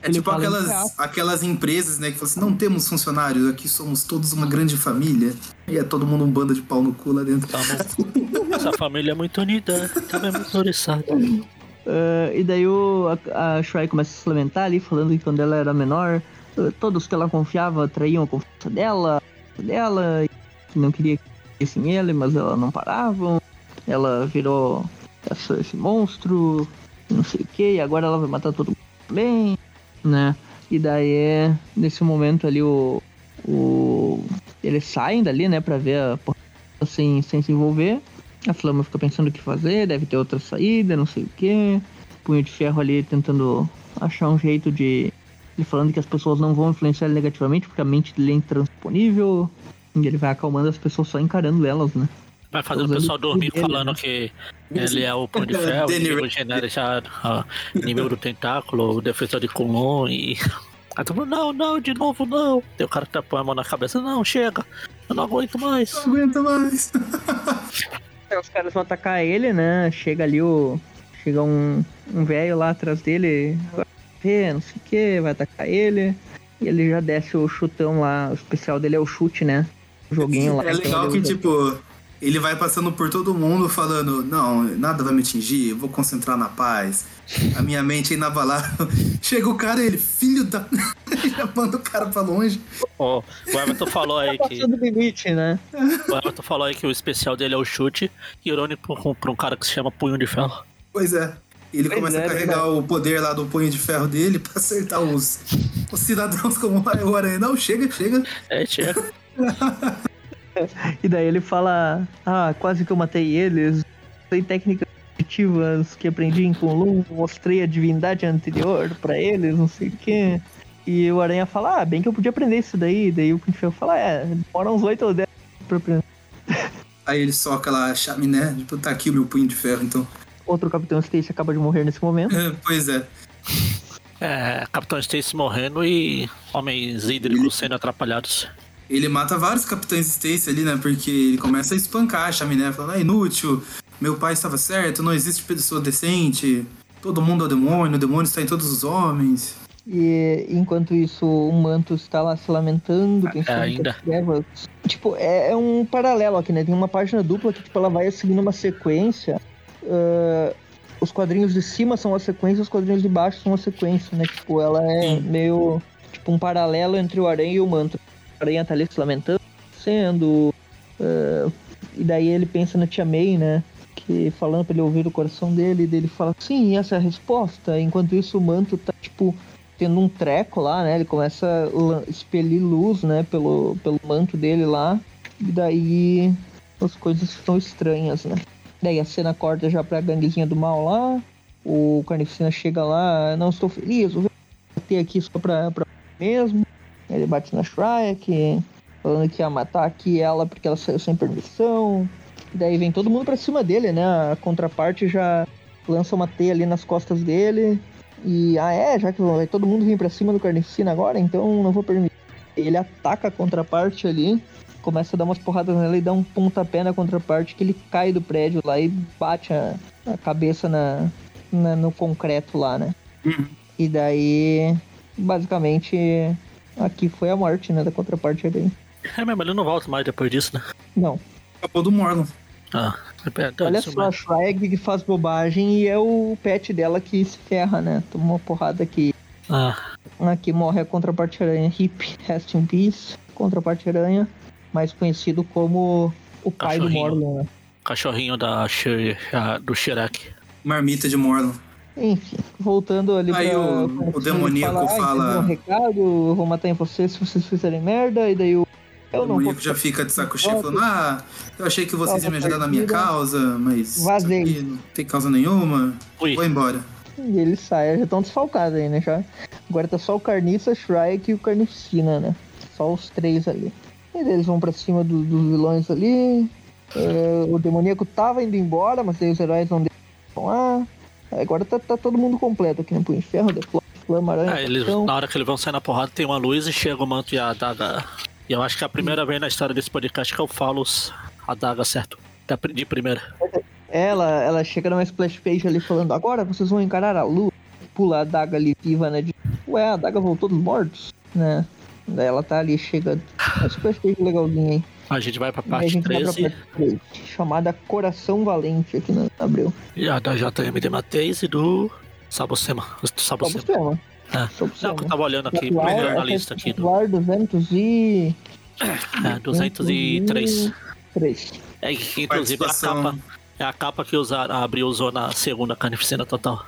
É tipo aquelas, aquelas empresas, né, que falam assim, não temos funcionários, aqui somos todos uma grande família. E é todo mundo um bando de pau no cu lá dentro. Tamo... Essa família é muito unida, também é muito oriçada. Ah, e daí o, a, a Shrike começa a se lamentar ali, falando que quando ela era menor, todos que ela confiava traíam a confiança dela, dela, e que não queria que ele, mas ela não paravam. Ela virou essa- esse monstro, não sei o que, e agora ela vai matar todo mundo também, né? E daí, nesse momento ali, o, o eles saem dali, né, pra ver a porra sem, sem se envolver. A Flama fica pensando o que fazer, deve ter outra saída, não sei o que. Punho de Ferro ali tentando achar um jeito de. Ele falando que as pessoas não vão influenciar ele negativamente, porque a mente dele é intransponível. E ele vai acalmando as pessoas só encarando elas, né? Vai fazendo o pessoal dormir dele, falando né? que ele é o Pão de Ferro, o Danny inimigo genérico já, ó, inimigo do tentáculo, o defensor de Kulon e. Aí todo mundo, não, não, de novo não. Tem o cara que tá põe a mão na cabeça, não, chega, eu não aguento mais. Não aguenta mais. Aí os caras vão atacar ele, né? Chega ali o. Chega um, um velho lá atrás dele, vai ver, não sei o que, vai atacar ele. E ele já desce o chutão lá. O especial dele é o chute, né? O joguinho lá. É legal que, tipo, ele vai passando por todo mundo falando: Não, nada vai me atingir, eu vou concentrar na paz. A minha mente é inabalável. Chega o cara e ele, filho da. Já manda o cara pra longe. Ó, o Everton falou aí que. Passando do limite, né? O Everton falou aí que o especial dele é o chute, irônico pra um- pra um cara que se chama Punho de Ferro. Pois é. Ele Pois começa é, a carregar o poder lá do punho de ferro dele pra acertar os, os cidadãos como o Aranha. Não, chega, chega. É, chega. E daí ele fala: Ah, quase que eu matei eles. Tem técnicas primitivas que aprendi em Kunlun, mostrei a divindade anterior pra eles, não sei o quê. E o Aranha fala: Ah, bem que eu podia aprender isso daí. Daí o Punho de Ferro fala: É, demora uns 8 ou 10 pra aprender. Aí ele soca lá a chaminé, tipo, tá aqui o meu punho de ferro, então. Outro Capitão Stacy acaba de morrer nesse momento. É, pois é. É, Capitão Stacy morrendo e homens hídricos sendo atrapalhados. Ele mata vários capitães Stacy ali, né? Porque ele começa a espancar a chaminé, falando, é inútil, meu pai estava certo, não existe pessoa decente, todo mundo é o demônio, o demônio está em todos os homens. E enquanto isso, o Manto está lá se lamentando, pensando que ainda. as trevas. Tipo, é, é um paralelo aqui, né? Tem uma página dupla que tipo, ela vai seguindo uma sequência. Ah, os quadrinhos de cima são a sequência, os quadrinhos de baixo são a sequência, né? Tipo, ela é Sim. meio tipo um paralelo entre o Aranha e o Manto. Aranha tá ali se lamentando, sendo. ah, e daí ele pensa na Tia May, né? Que falando pra ele ouvir o coração dele, e daí ele fala, sim, essa é a resposta. Enquanto isso, o manto tá, tipo, tendo um treco lá, né? Ele começa a expelir luz, né? Pelo, pelo manto dele lá. E daí as coisas ficam estranhas, né? Daí a cena corta já pra ganguezinha do mal lá. O Carnificina chega lá, não estou feliz, vou bater aqui só pra, pra mesmo. Ele bate na Shrike, falando que ia matar aqui ela porque ela saiu sem permissão. Daí vem todo mundo pra cima dele, né? A contraparte já lança uma teia ali nas costas dele. E, ah é, já que vai todo mundo vir pra cima do Carnificina agora, então não vou permitir. Ele ataca a contraparte ali, começa a dar umas porradas nela e dá um pontapé na contraparte que ele cai do prédio lá e bate a, a cabeça na, na- no concreto lá, né? Uhum. E daí, basicamente, Aqui foi a morte, né, da contraparte ali. É mesmo, ele não volta mais depois disso, né? Não. Acabou do Morlon. Ah, é, então, Olha só, a. Shrag que faz bobagem e é o pet dela que se ferra, né? Toma uma porrada aqui. Ah, Aqui morre a contraparte aranha Hip, Rest in Peace, contraparte aranha, mais conhecido como o pai do. Morlon, né? cachorrinho da do Shrek. Marmita de Morlon. Enfim, voltando ali Aí pra... o- pra- o demoníaco "Ah, fala- um recado, eu vou matar em vocês se vocês fizerem merda, e daí o... Eu O não vou... demoníaco já fica de saco cheio falando, ah, eu achei que vocês iam me ajudar na minha causa, mas Vazei. não tem causa nenhuma. Ui, Vou embora. E eles saem, já estão desfalcados aí, né? Já. Agora tá só o Carniça, Shrike e o Carnificina, né? Só os três ali. E daí eles vão pra cima do- dos vilões ali. É, o demoníaco tava indo embora, mas daí os heróis não deixam lá. Agora tá, tá todo mundo completo aqui no Punho de Ferro, The Flama Aranha. é, eles, Capitão. na hora que eles vão sair na porrada, tem uma luz e chega o manto e a adaga. E eu acho que é a primeira vez na história desse podcast que eu falo a adaga certo. De primeira. Ela, ela chega numa splash page ali falando, agora vocês vão encarar a luz. Pula a daga ali viva, né? De, Ué, a daga voltou dos mortos, né? Daí ela tá ali, chega. Uma splash page legalzinha aí. A gente vai pra a parte gente vai pra 13. parte 13, chamada Coração Valente aqui no Abril. E a da JMD Mateis e do Sabocema. Sabocema. Sabocema. É. Por Não, que eu tava olhando aqui, melhor na essa lista aqui. Do, tatuar 200 e... é, 203. 3. É, inclusive a Participação. capa. É a capa que usa, a Abril usou na segunda carnificina total.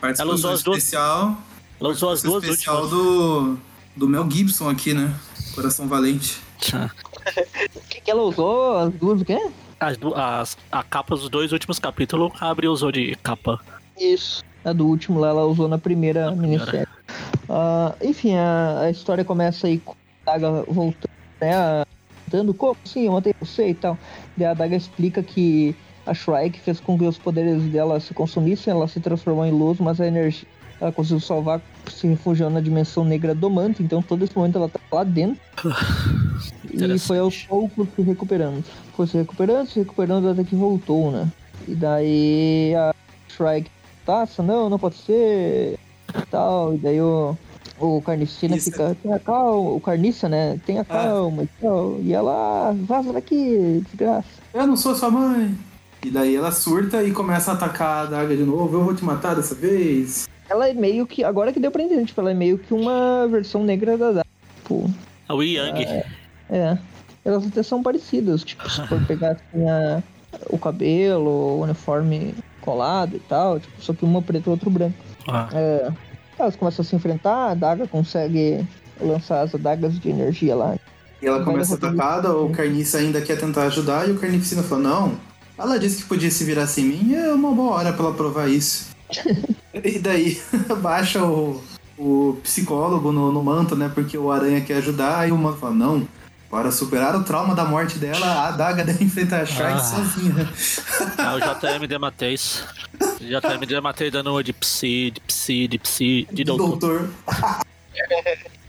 Participação usou as duas- especial. Ela usou as duas especial últimas. do, do Mel Gibson aqui, né? Coração Valente. O que, que ela usou? As duas o quê? As, as, a capa dos dois últimos capítulos, a Abril usou de capa. Isso. A do último lá, ela usou na primeira Na primeira. minissérie. Ah, enfim, a, a história começa aí com a Daga voltando, né? a- Dando como assim, eu matei você e tal. Daí a Daga explica que a Shrike fez com que os poderes dela se consumissem, ela se transformou em luz, mas a energia ela conseguiu salvar se refugiando na dimensão negra do manto, então todo esse momento ela tá lá dentro. e foi aos poucos se recuperando. Foi se recuperando, se recuperando até que voltou, né? E daí a Shrike passa, não, não pode ser, tal, e daí o, o Carnicina Isso. fica, tenha calma, o Carniça, né, tenha calma e tal, e ela, "Ah, vaza daqui, desgraça. Eu não sou sua mãe. E daí ela surta e começa a atacar a adaga de novo. Eu vou te matar dessa vez. Ela é meio que, agora que deu pra entender, tipo, ela é meio que uma versão negra da Daga, tipo, A Wii Yang. é, elas até são parecidas, tipo, se for pegar assim, a, o cabelo, o uniforme colado e tal, tipo, só que uma preto e outro branco. Ah, É, elas começam a se enfrentar, a Daga consegue lançar as adagas de energia lá. E ela começa atacada, o Carniça ainda quer tentar ajudar, e o Carnificina fala, não, ela disse que podia se virar sem mim, é uma boa hora pra ela provar isso. E daí baixa o, o psicólogo no, no manto, né, porque o Aranha quer ajudar, e o manto fala, não, para superar o trauma da morte dela, a adaga deve enfrentar a Shrike Ah. sozinha. é o JMD Mateis. JMD Mateis dando uma de psi, de psi, de psi, de doutor. Doutor.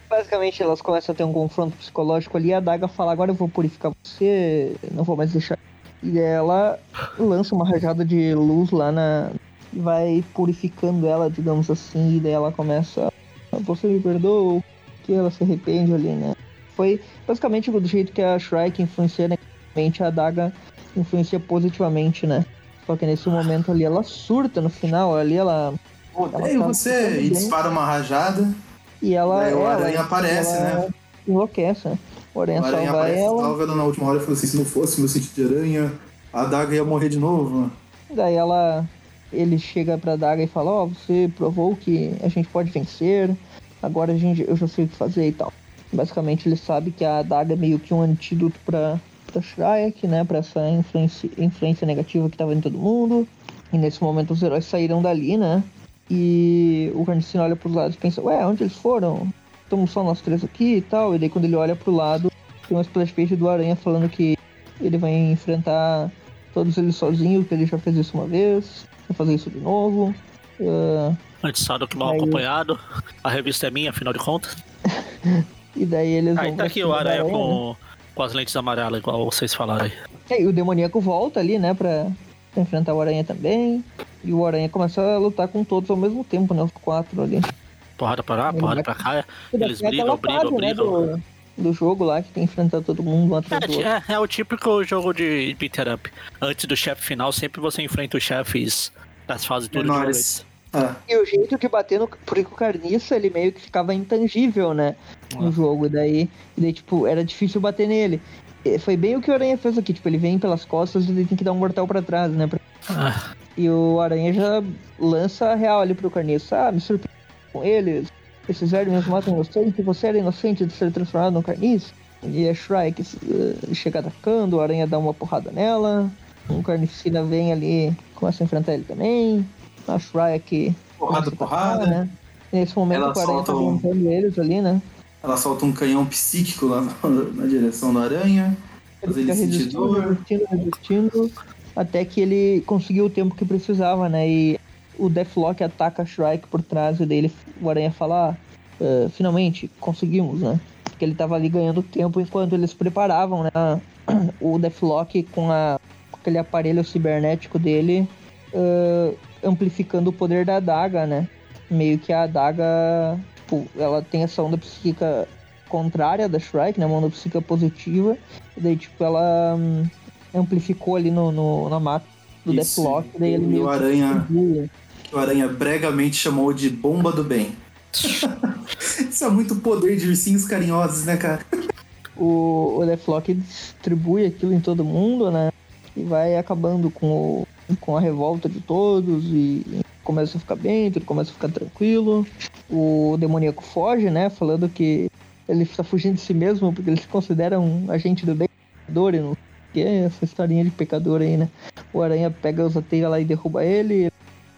Basicamente, elas começam a ter um confronto psicológico ali. A Daga fala: Agora eu vou purificar você, não vou mais deixar. E ela lança uma rajada de luz lá na. E vai purificando ela, digamos assim. E daí ela começa: "Ah, Você me perdoa? Que ela se arrepende ali, né? Foi basicamente do jeito que a Shrike influencia negativamente, a Daga influencia positivamente, né? Só que nesse momento ali ela surta no final, ali ela. Odeio tá você! E dispara uma rajada. E ela. Daí o ela- Aranha aparece, ela né? Enlouquece, né? O Aranha O Aranha salva aparece, ela. salva ela na última hora e fala assim, se não fosse meu sentido de aranha, a adaga ia morrer de novo. Daí ela. Ele chega pra Daga e fala, ó, você provou que a gente pode vencer, agora a gente, eu já sei o que fazer e tal. Basicamente ele sabe que a Daga é meio que um antídoto pra, pra Shrek, né? Pra essa influência, influência negativa que tava em todo mundo. E nesse momento os heróis saíram dali, né? E o Carnicino olha pros lados e pensa, ué, onde eles foram? Estamos só nós três aqui e tal. E daí quando ele olha pro lado, tem uma splash page do Aranha falando que ele vai enfrentar todos eles sozinho, que ele já fez isso uma vez, fazer isso de novo. Ah, Antes do que mal Aí- acompanhado. A revista é minha, afinal de contas. e daí eles Aí vão tá aqui o Aranha né? com, com as lentes amarelas, igual vocês falaram aí. É, E o demoníaco volta ali, né, pra, pra enfrentar o Aranha também. E o Aranha começa a lutar com todos ao mesmo tempo, né, os quatro ali. porrada pra lá, porrada pra cá. Eles brigam, brigam, né, brigam. do, do jogo lá, que tem que enfrentar todo mundo um atrás do outro. É, é, é o típico jogo de beat up. Antes do chefe final, sempre você enfrenta os chefes das fases tudo de Menores. Ah, E o jeito de bater no. Porque o Carniça, ele meio que ficava intangível, né? No Ah. jogo. E daí, e daí, tipo, era difícil bater nele. E Foi bem o que o Aranha fez aqui. Tipo, ele vem pelas costas e ele tem que dar um mortal pra trás, né? Pra- Ah, E o Aranha já lança a real ali pro Carniça. Ah, me surpreendeu com eles. Esses vermes matam inocente. Você era inocente de ser transformado no Carniça. E a Shrike eh, chega atacando. O Aranha dá uma porrada nela. O Carnicina vem ali, começa a enfrentar ele também. A Shrike porrada, a porrada. né? Nesse momento Ela o Aranha tá um- eles ali, né? Ela solta um canhão psíquico lá na, na direção da aranha. Ele fica resistindo, resistindo, resistindo, até que ele conseguiu o tempo que precisava, né? E o Deathlock ataca a Shrike por trás e daí ele, o Aranha fala, ah, eh, finalmente, conseguimos, né? Porque ele tava ali ganhando tempo enquanto eles preparavam, né? O Deathlock com, a, com aquele aparelho cibernético dele eh, amplificando o poder da adaga, né? Meio que a adaga, tipo, ela tem essa onda psíquica contrária da Shrike, né? Uma onda psíquica positiva. E daí, tipo, ela hum, amplificou ali no, no- na máquina do Isso, Deathlock. Daí ele e meio o Aranha-. Que o aranha bregamente chamou de bomba do bem. Isso é muito poder de ursinhos carinhosos, né, cara? O, o Deathlock distribui aquilo em todo mundo, né? E vai acabando com, o- com a revolta de todos e, e começa a ficar bem, tudo começa a ficar tranquilo. O demoníaco foge, né? Falando que ele está fugindo de si mesmo porque ele se considera um agente do bem, pecador e não que é essa historinha de pecador aí, né? O Aranha pega os ateias lá e derruba ele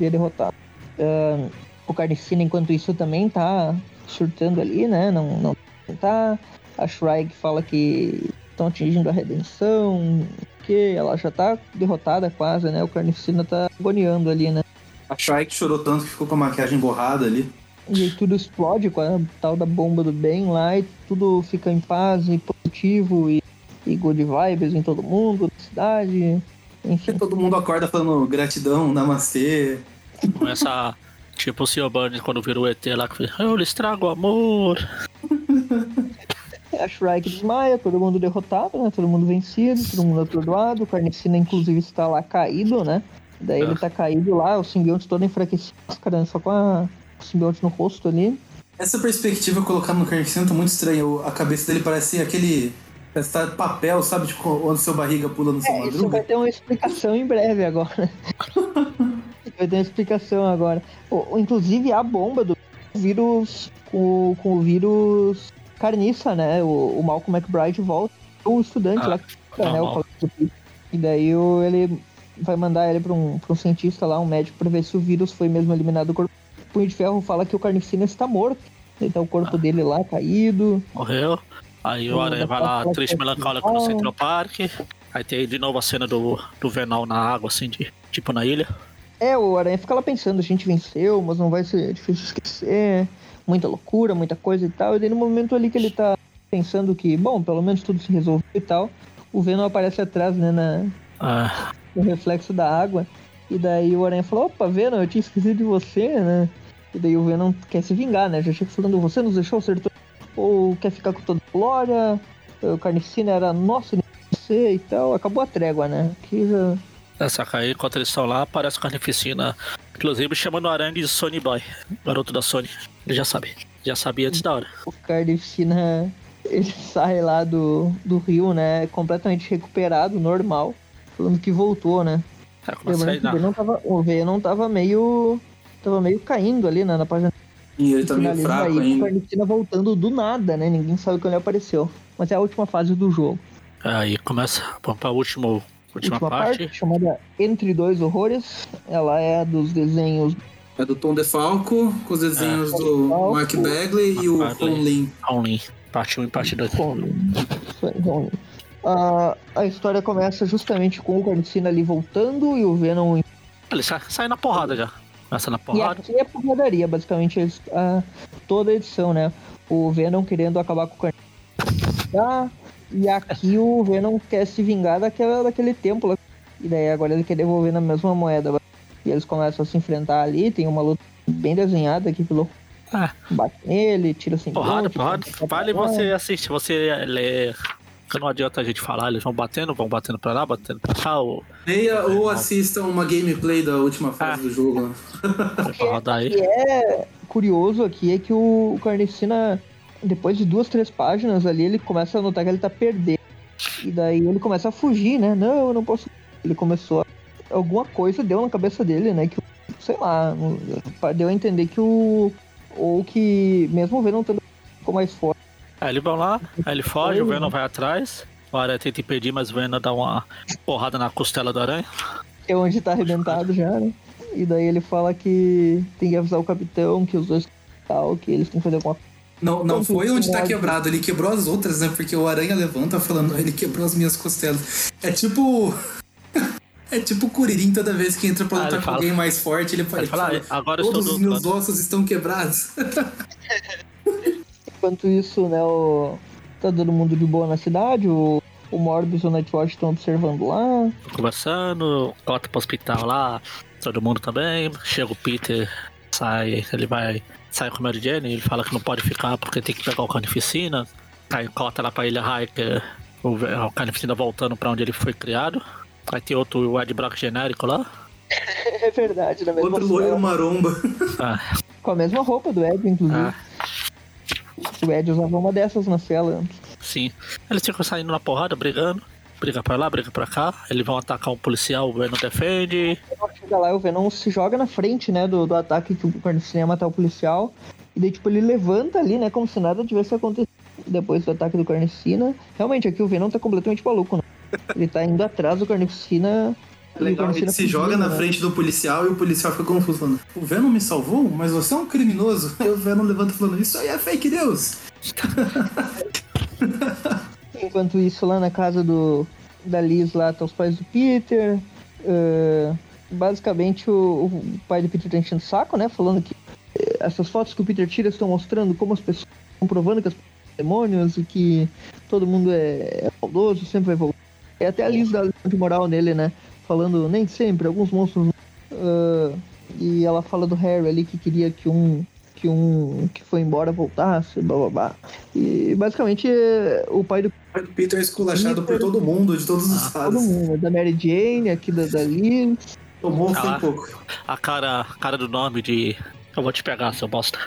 é derrotado. Ahn, o Carnificina, enquanto isso, também tá surtando ali, né? Não, não tá. A Shrike fala que estão atingindo a redenção, que ela já tá derrotada quase, né? O Carnificina tá agoniando ali, né? A Shrike chorou tanto que ficou com a maquiagem borrada ali. E aí tudo explode com a tal da bomba do bem lá e tudo fica em paz e positivo e, e good vibes em todo mundo, na cidade. Enfim, Todo mundo acorda falando gratidão, namastê. começa Tipo o Sr. Burns quando vira o ET lá que fala, eu lhes trago amor. a Shrike desmaia, todo mundo derrotado, né? Todo mundo vencido, todo mundo atordoado. O Carnicina, inclusive, está lá caído, né? Daí ele Ah. tá caído lá, o simbionte todo enfraquecido, cara, só com a, o simbionte no rosto ali. Essa perspectiva colocada no Carnificina tá muito estranha. O- A cabeça dele parece aquele. Tá papel, sabe? Tipo, onde seu barriga pula no seu É, isso madruga. vai ter uma explicação em breve agora. vai ter uma explicação agora. O- inclusive a bomba do vírus com, com o vírus carniça, né? O, o Malcolm McBride volta. O estudante Ah, lá que fica, né? O e daí o- ele vai mandar ele pra um, pra um cientista lá, um médico, pra ver se o vírus foi mesmo eliminado do corpo. O Punho de Ferro fala que o Carnificina está morto. Então o corpo dele lá caído. Morreu. Aí o Aranha vai lá, triste melancólico no Central Park. Aí tem de novo a cena do, do Venal na água, assim, de, tipo na ilha. É, o Aranha fica lá pensando, a gente venceu, mas não vai ser difícil esquecer. Muita loucura, muita coisa e tal. E daí no momento ali que ele tá pensando que, bom, pelo menos tudo se resolveu e tal, o Venom aparece atrás, né, na, Ah, no reflexo da água. E daí o Aranha falou, opa, Venom, eu tinha esquecido de você, né? E daí o Venom quer se vingar, né? Já chega falando, você nos deixou ser to- ou quer ficar com toda a glória, o Carnificina era nosso, você e tal. Acabou a trégua, né? Que já... essa aí, enquanto eles estão lá, aparece o Carnificina. Inclusive chamando o Aranha de Sony Boy, garoto da Sony. Ele já sabe. Já sabia antes da hora. o Carnificina ele sai lá do, do rio, né? Completamente recuperado, normal. Falando que voltou, né? Que o Venom tava, o Venom tava meio. Tava meio caindo ali né, na página. E ele tá meio fraco aí, O ainda. Carnificina voltando do nada, né? Ninguém sabe quando ele apareceu. Mas é a última fase do jogo. Aí começa, vamos pra última, última, última parte. parte, chamada Entre Dois Horrores. Ela é dos desenhos É do Tom DeFalco, com os desenhos É. do Mark Bagley e o. Ron Lin. Parte 1 e parte 2. Ronin. Isso aí, Ronin. Ah, a história começa justamente com o Carnificina ali voltando e o Venom Ele sai, sai na porrada já. Começa na E porrada. aqui é porradaria, basicamente, eles- a- toda a edição, né? O Venom querendo acabar com o Carnificina. E aqui o Venom quer se vingar daquela, daquele templo. E daí agora ele quer devolver na mesma moeda. E eles começam a se enfrentar ali. Tem uma luta bem desenhada aqui pelo Ah. Bate nele, tira assim. Porrada, porrada. Vale você assistir, você lê. Que não adianta a gente falar, eles vão batendo, vão batendo pra lá, batendo pra cá. Ou... Leia ou assista uma gameplay da última fase Ah. do jogo. Rodar O que é curioso aqui é que o Carnificina, depois de duas, três páginas ali, ele começa a notar que ele tá perdendo. E daí ele começa a fugir, né? Não, eu não posso. Ele começou a... Alguma coisa deu na cabeça dele, né? Que, sei lá, deu a entender que o. Ou que, mesmo o Venom também ficou mais forte. Aí eles vão lá, aí ele foge, o Venom vai atrás. O Aranha tenta impedir, mas o Venom dá uma porrada na costela do Aranha. Que é onde tá arrebentado já, né? E daí ele fala que tem que avisar o capitão, que os dois tal, que eles têm que fazer alguma Não, não Quanto foi onde tá quebrado, ele quebrou as outras, né? Porque o Aranha levanta falando, ele quebrou as minhas costelas. É tipo. É tipo o Kuririn toda vez que entra pra Ah, lutar ele com fala- alguém mais forte, ele, fala, Ele fala, fala, agora todos os meus lado." ossos estão quebrados. Enquanto isso, né, o... tá todo mundo de boa na cidade, o, o Morbius e o Nightwatch estão observando lá. conversando, volta pro hospital lá, todo mundo também. Chega o Peter, sai, ele vai sai com a Mary Jane, ele fala que não pode ficar porque tem que pegar o Carnificina. Aí cota lá pra Ilha Hiker, o, o Carnificina voltando pra onde ele foi criado. Aí tem outro Ed Brock genérico lá. É verdade, na mesma Outro loiro maromba. Ah, Com a mesma roupa do Ed, inclusive. ah, O Ed usava uma dessas na cela. sim. Eles ficam saindo na porrada, brigando. Briga pra lá, briga pra cá. Eles vão atacar um policial, o Venom defende. Chega lá e o Venom se joga na frente, né, do, do ataque que o Carnificina ia matar o policial. E daí, tipo, ele levanta ali, né, como se nada tivesse acontecido depois do ataque do Carnificina. Realmente, aqui o Venom tá completamente maluco, né? Ele tá indo atrás do Carnificina. É legal, ele se joga na frente do policial e o policial fica confuso falando, o Venom me salvou? Mas você é um criminoso. Aí o Venom levanta falando, isso aí é fake news. Enquanto isso, lá na casa do, da Liz, lá tá os pais do Peter. Ah, basicamente, o, o pai do Peter tá enchendo o saco, né? Falando que eh, essas fotos que o Peter tira estão mostrando como as pessoas estão provando que as pessoas são demônios e que todo mundo é, é maldoso, sempre vai voltar. É até a Liz lição de moral nele, né? Falando, nem sempre, alguns monstros. ah, e ela fala do Harry ali que queria que um que um que foi embora voltasse, blá blá blá. E basicamente o pai do O Peter é esculachado por todo mundo, de todos os todo lados. mundo, da Mary Jane, aqui da, da Liz. Tomou Ah. foi pouco. A cara, a cara do nome de. Eu vou te pegar, seu bosta.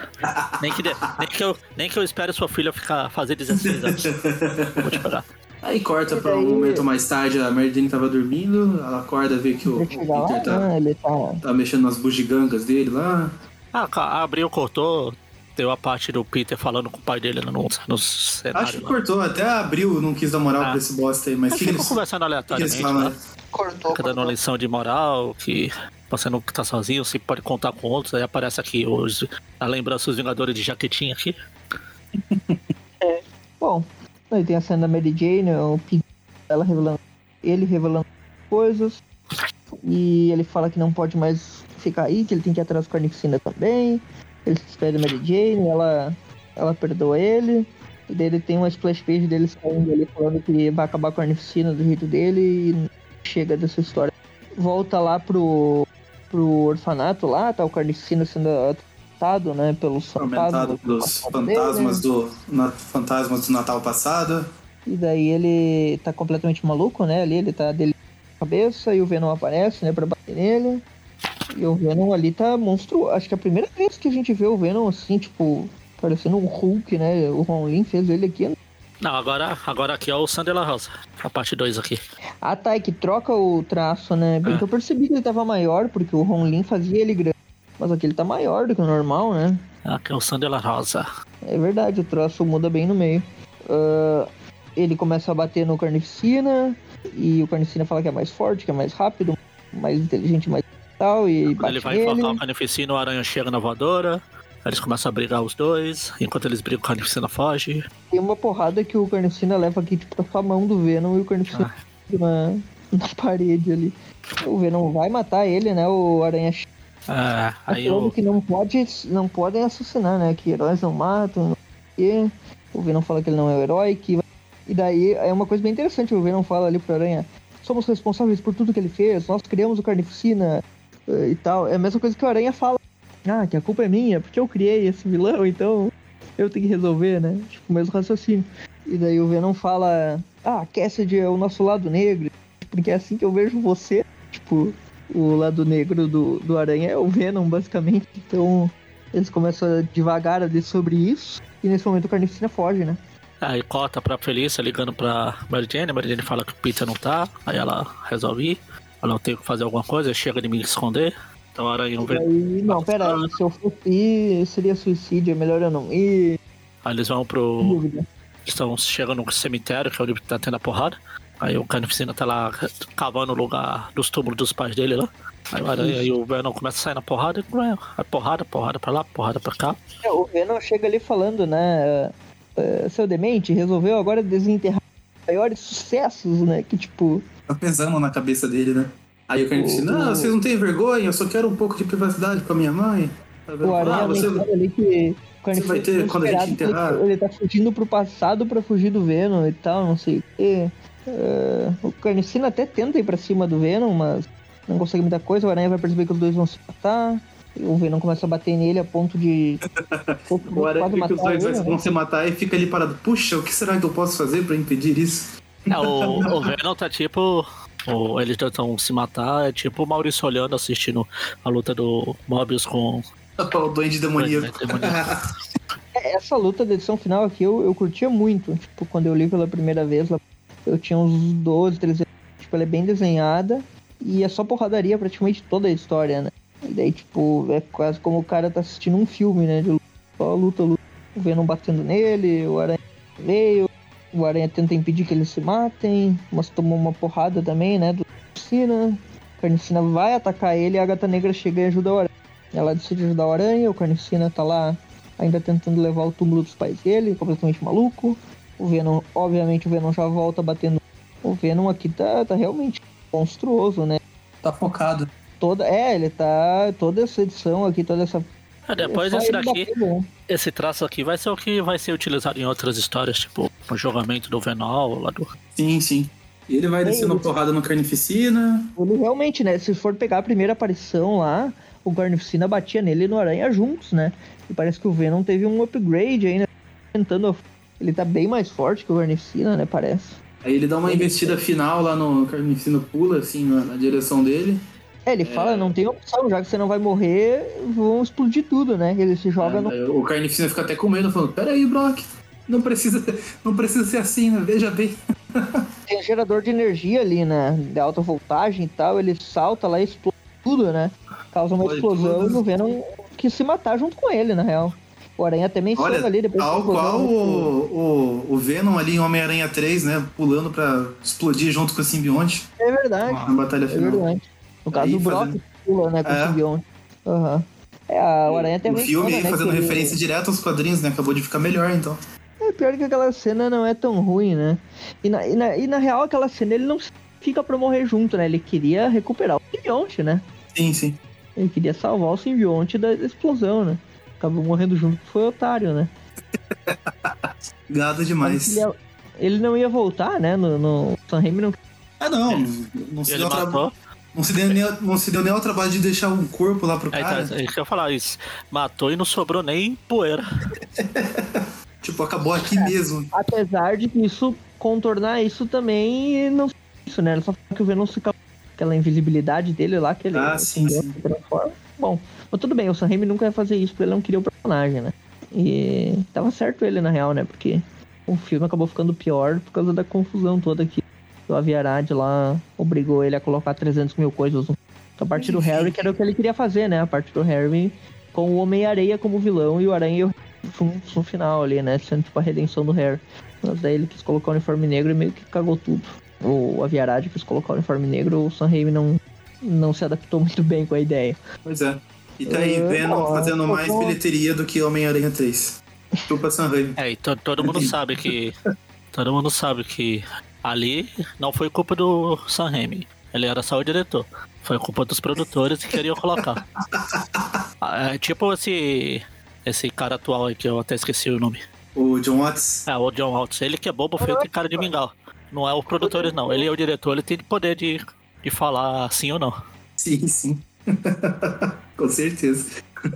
Nem que, de- nem que, eu, nem que eu espere sua filha ficar, fazer 16 anos. Eu vou te pegar. Aí corta E pra um momento mais tarde, a Mary Jane tava dormindo, ela acorda, vê que o, o lá, Peter tá, né, ele tá. tá mexendo nas bugigangas dele lá. Ah, abriu, cortou. Deu a parte do Peter falando com o pai dele no, no cenário. Acho que lá. cortou, até abriu, não quis dar moral Ah. pra esse bosta aí, mas que, eles, conversando que que eles aleatoriamente. falam? Né? Cortou. Fica dando uma lição de moral, que você não tá sozinho, você pode contar com outros. Aí aparece aqui os, a lembrança dos Vingadores de jaquetinha aqui. Bom, aí tem a cena da Mary Jane, o ela revelando. Ele revelando coisas. E ele fala que não pode mais ficar aí, que ele tem que ir atrás do Carnificina também. Ele se despede da Mary Jane, ela, ela perdoa ele. E daí ele tem uma splash page dele saindo ali falando que vai acabar com a Carnificina do jeito dele e chega dessa história. Volta lá pro, pro orfanato lá, tá o Carnificina sendo atacado, né, pelos Aumentado fantasmas. pelos dele, né? fantasmas do, na- fantasmas do Natal passado. E daí ele tá completamente maluco, né? Ali ele tá dele cabeça e o Venom aparece, né, pra bater nele. E o Venom ali tá monstruoso. Acho que é a primeira vez que a gente vê o Venom assim, tipo, parecendo um Hulk, né? O Ron Lin fez ele aqui. Não, agora, agora aqui é o Sandela Rosa. A parte 2 aqui. Ah, tá, é que troca o traço, né? Bem É. que eu percebi que ele tava maior, porque o Ron Lin fazia ele grande. Mas aqui ele tá maior do que o normal, né? Aqui é o Sandela Rosa. É verdade, o traço muda bem no meio. Ah, ele começa a bater no Carnificina, e o Carnificina fala que é mais forte, que é mais rápido, mais inteligente, mais tal, e Quando ele vai nele. o Carnificina, o Aranha chega na voadora. Aí eles começam a brigar os dois. Enquanto eles brigam, o Carnificina foge. Tem uma porrada que o Carnificina leva aqui, tipo, pra mão do Venom, e o Carnificina Ah. na, na parede ali. O Venom vai matar ele, né, o Aranha É, Tá aí falando o, que não, pode, não podem assassinar, né? Que heróis não matam, não sei o quê. O Venom fala que ele não é o herói, que... E daí é uma coisa bem interessante, o Venom fala ali pro Aranha, somos responsáveis por tudo que ele fez, nós criamos o Carnificina eh, e tal. É a mesma coisa que o Aranha fala. ah, que a culpa é minha, porque eu criei esse vilão, então eu tenho que resolver, né? Tipo, o mesmo raciocínio. E daí o Venom fala, ah, Cassidy é o nosso lado negro, porque é assim que eu vejo você. Tipo, o lado negro do, do Aranha é o Venom, basicamente. Então, eles começam a devagar a dizer sobre isso. E nesse momento o Carnificina foge, né? Aí corta pra Felícia ligando pra Mary Jane. A Mary Jane fala que o Peter não tá. Aí ela resolve ir. Ela tem que fazer alguma coisa, chega de me esconder. Então a Aranha não vê. Aí, não, pera aí, se eu fosse ir, seria suicídio, é melhor eu não ir. Aí eles vão pro. Estão chegando no cemitério, que é onde tá tendo a porrada. Aí o Carnificina tá lá cavando o lugar dos túmulos dos pais dele lá. Aí, o Aranha, o Venom começa a sair na porrada, aí porrada, porrada pra lá, porrada pra cá. É, o Venom chega ali falando, né? Uh, seu demente resolveu agora desenterrar os maiores sucessos, né? Que tipo. Tá pesando na cabeça dele, né? Aí o Carnificina, não, vocês não têm vergonha, eu só quero um pouco de privacidade com a minha mãe. Tá o Aranha ah, você... ali que. Você vai ter quando a gente enterrar. Ele, ele tá fugindo pro passado pra fugir do Venom e tal, não sei o quê. Uh, o Carnicina até tenta ir pra cima do Venom, mas não consegue muita coisa. O Aranha vai perceber que os dois vão se matar. O Venom começa a bater nele a ponto de. o Aranha fica que os dois ele, vão né? se matar e fica ali parado. Puxa, o que será que eu posso fazer pra impedir isso? É, o, o Venom tá tipo. O, eles tentam se matar, é tipo o Maurício olhando, assistindo a luta do Mobius com. o Duende Demoníaco. É, essa luta da edição final aqui eu, eu curtia muito. Tipo, quando eu li pela primeira vez, eu tinha uns 12, 13 Tipo, ela é bem desenhada e é só porradaria praticamente toda a história, né? E daí, tipo, é quase como o cara tá assistindo um filme, né? De luta, só luta, luta. O Venom batendo nele, o Aranha veio, o Aranha tenta impedir que eles se matem, mas tomou uma porrada também, né? Do Carnicina. O Carnicina vai atacar ele e a Gata Negra chega e ajuda o Aranha. Ela decide ajudar o Aranha, o Carnicina tá lá ainda tentando levar o túmulo dos pais dele, completamente maluco. O Venom, obviamente, o Venom já volta batendo. O Venom aqui tá, tá realmente monstruoso, né? Tá focado. Toda, é, ele tá. Toda essa edição aqui, toda essa. É, depois esse daqui, esse traço aqui vai ser o que vai ser utilizado em outras histórias, tipo o jogamento do Venom lá do. Sim, sim. E ele vai é descendo a porrada no Carnificina. Ele realmente, né? Se for pegar a primeira aparição lá, o Carnificina batia nele e no Aranha juntos, né? E parece que o Venom teve um upgrade aí, né? Tentando. Ele tá bem mais forte que o Carnificina, né? Parece. Aí ele dá uma investida final lá no Carnificina pula, assim, na, na direção dele. É, ele é... fala, não tem opção, já que você não vai morrer, vão explodir tudo, né? Ele se joga é, no. O Carnificina fica até com medo, falando, peraí, Brock, não precisa, não precisa ser assim, né? Veja bem. Tem um gerador de energia ali, né? De alta voltagem e tal, ele salta lá e explode tudo, né? Causa uma explosão e o Venom que se matar junto com ele, na real. O Aranha menciona Olha, ali depois. Tal qual o, o, o, Venom ali em Homem-Aranha 3, né? Pulando pra explodir junto com o simbionte. É verdade. Na batalha final. É verdade. No caso, do Brock fazendo... pula, né? Com é. o simbionte. Aham. Uhum. É, a, o Aranha até O filme aí né, fazendo referência direto aos quadrinhos, né? Acabou de ficar melhor, então. É pior que aquela cena não é tão ruim, né? E na, e na, e na real, aquela cena ele não fica pra morrer junto, né? Ele queria recuperar o simbionte, né? Sim, sim. Ele queria salvar o simbionte da explosão, né? Acabou morrendo junto, foi otário, né? Gado demais. Ele, ele, não ia voltar, né? No, no San Remi não. Ah, não. Não se, deu tra... não, se deu nem, não se deu nem ao trabalho de deixar um corpo lá pro cara. Então, é isso que eu ia falar isso. Matou e não sobrou nem poeira. tipo, acabou aqui é, mesmo. Apesar de que isso, contornar isso também não isso, né? Ele só que o Venom se aquela invisibilidade dele lá, que ele ah, sim, sim. transforma. Bom, mas tudo bem, o Sam Raimi nunca ia fazer isso porque ele não queria o personagem, né? E tava certo ele, na real, né? Porque o filme acabou ficando pior por causa da confusão toda que o Aviarad lá obrigou ele a colocar 300 mil coisas. A partir do Harry, que era o que ele queria fazer, né? A partir do Harry com o Homem-Areia como vilão e o Aranha no final ali, né? Sendo tipo a redenção do Harry. Mas daí ele quis colocar o uniforme negro e meio que cagou tudo. O Aviarad quis colocar o uniforme negro, o Sam Raimi não, não se adaptou muito bem com a ideia. Pois é. E tá aí, Venom uh, fazendo mais tô... bilheteria do que Homem-Aranha 3. Chupa Sam Raimi. É, e to todo mundo sabe que. Todo mundo sabe que ali não foi culpa do Sam Raimi. Ele era só o diretor. Foi culpa dos produtores que queriam colocar. É, tipo esse. Esse cara atual aí que eu até esqueci o nome. O John Watts? É, o John Watts. Ele que é bobo feito e cara de mingau. Não é os produtores, não. Ele é o diretor, ele tem poder de, de falar sim ou não. Sim, sim. Com certeza.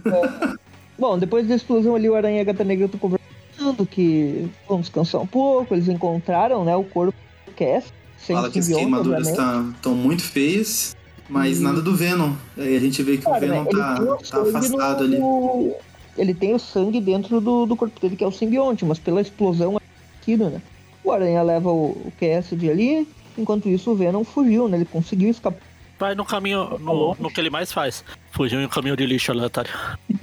É. Bom, depois da explosão ali, o Aranha e a Gata Negra estão conversando que vão descansar um pouco. Eles encontraram, né, o corpo do Cass. Sem Fala que as queimaduras estão muito feias, mas E- nada do Venom. Aí a gente vê que Cara, o Venom né, tá, tá afastado ali. no- Ele tem o sangue dentro do, do corpo dele, que é o simbionte, mas pela explosão aquilo, né? O Aranha leva o, o Cassidy ali, enquanto isso o Venom fugiu, né? Ele conseguiu escapar. Vai no caminho, no, no que ele mais faz. Fugiu em um caminho de lixo aleatório.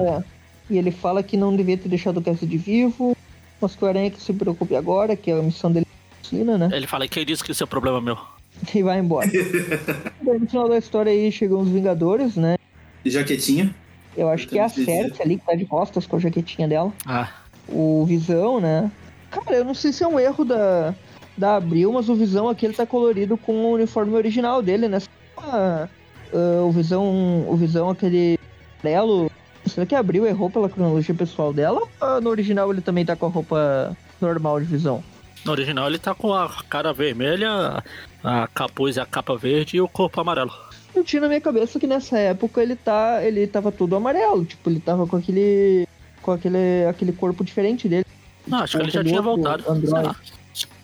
É. E ele fala que não devia ter deixado o Cassidy vivo, mas que o Aranha que se preocupe agora, que a missão dele é medicina, né? Ele fala, quem disse que isso é problema meu? E vai embora. Daí, no final da história aí chegam os Vingadores, né? Jaquetinha. Eu acho que é a. Cersei ali, que tá de costas com a jaquetinha dela. Ah, o Visão, né? Cara, eu não sei se é um erro da, da Abril, mas o Visão aqui ele tá colorido com o uniforme original dele, né? Ah, ah, o Visão, o Visão aquele amarelo. Será que a Abril errou pela cronologia pessoal dela? Ou no original ele também tá com a roupa normal de Visão? no original ele tá com a cara vermelha, a capuz e a capa verde e o corpo amarelo. Eu tinha na minha cabeça que nessa época ele tá, ele tava todo amarelo, tipo, ele tava com aquele com aquele aquele corpo diferente dele. Não, acho que ele já tinha voltado.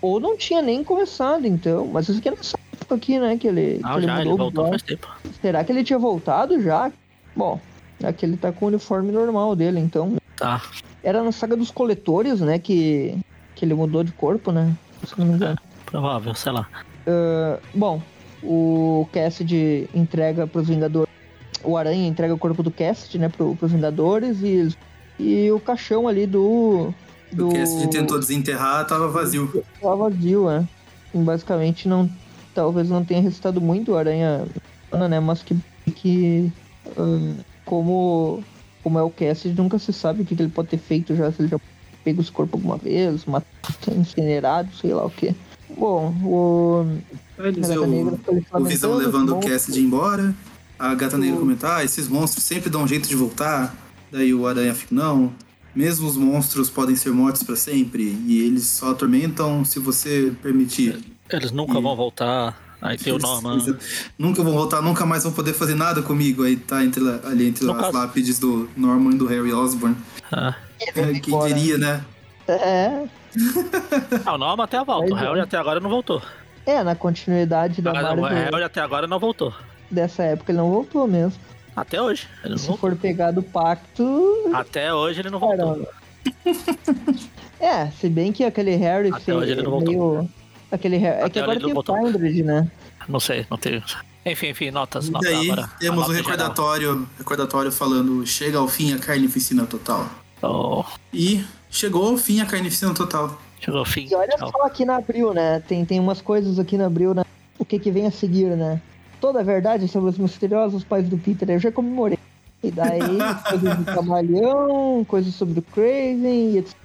Ou não tinha nem começado, então. Mas isso aqui é nessa época aqui, né? Que ele, Não, que ele já, ele mudou o voltou faz tempo. Será que ele tinha voltado já? Bom, aqui ele tá com o uniforme normal dele, então. Tá. Era na saga dos coletores, né? Que, que ele mudou de corpo, né? Se não me engano. Provável, sei lá. Ah, bom, o Cassidy entrega pros Vingadores. O Aranha entrega o corpo do Cassidy, né? Pro, pros Vingadores e, e o caixão ali do. Do O Cassidy tentou desenterrar, tava vazio. Tava vazio, é. Basicamente não. Talvez não tenha resistado muito o Aranha, né? Mas que. que ah, como. Como é o Cassidy, nunca se sabe o que, que ele pode ter feito já. Se ele já pegou esse corpo alguma vez, matado, incinerado, sei lá o que. Bom, o. Eles vê Negra o, Visão levando o. Cassidy embora. A Gata Negra O- comenta, ah, esses monstros sempre dão um jeito de voltar. Daí o Aranha fica, não, mesmo os monstros podem ser mortos pra sempre. E eles só atormentam se você permitir. Eles nunca E- vão voltar. Aí tem o Norman. Eles Nunca vão voltar, nunca mais vão poder fazer nada comigo. Aí tá entre, lá- ali entre No as caso- lápides do Norman e do Harry Osborn. Ah. É, quem embora. diria, né? É. Ah, o Norman até volta. O Mas é. Harry até agora não voltou. É, na continuidade da Agora, o Marvel Harry até agora não voltou. dessa época ele não voltou mesmo. Até hoje. Ele não Se voltou. for pegar do pacto, Até hoje ele não voltou. É, se bem que aquele Harry Até hoje ele não voltou. meio. Aquele Harry. É Até que agora tem o voltou. Kindred, né? Não sei, não tenho. Enfim, enfim, notas. E notas daí agora. a temos geral. recordatório, recordatório falando chega ao fim a carnificina total. Oh, E chegou ao fim a carnificina total. chegou o fim. E olha Tchau. só aqui na Abril, né? Tem, tem umas coisas aqui na Abril, né? O que que vem a seguir, né? Toda a verdade sobre os misteriosos pais do Peter, eu já comemorei. E daí, coisas do Camaleão, coisas sobre o Craven, e etc.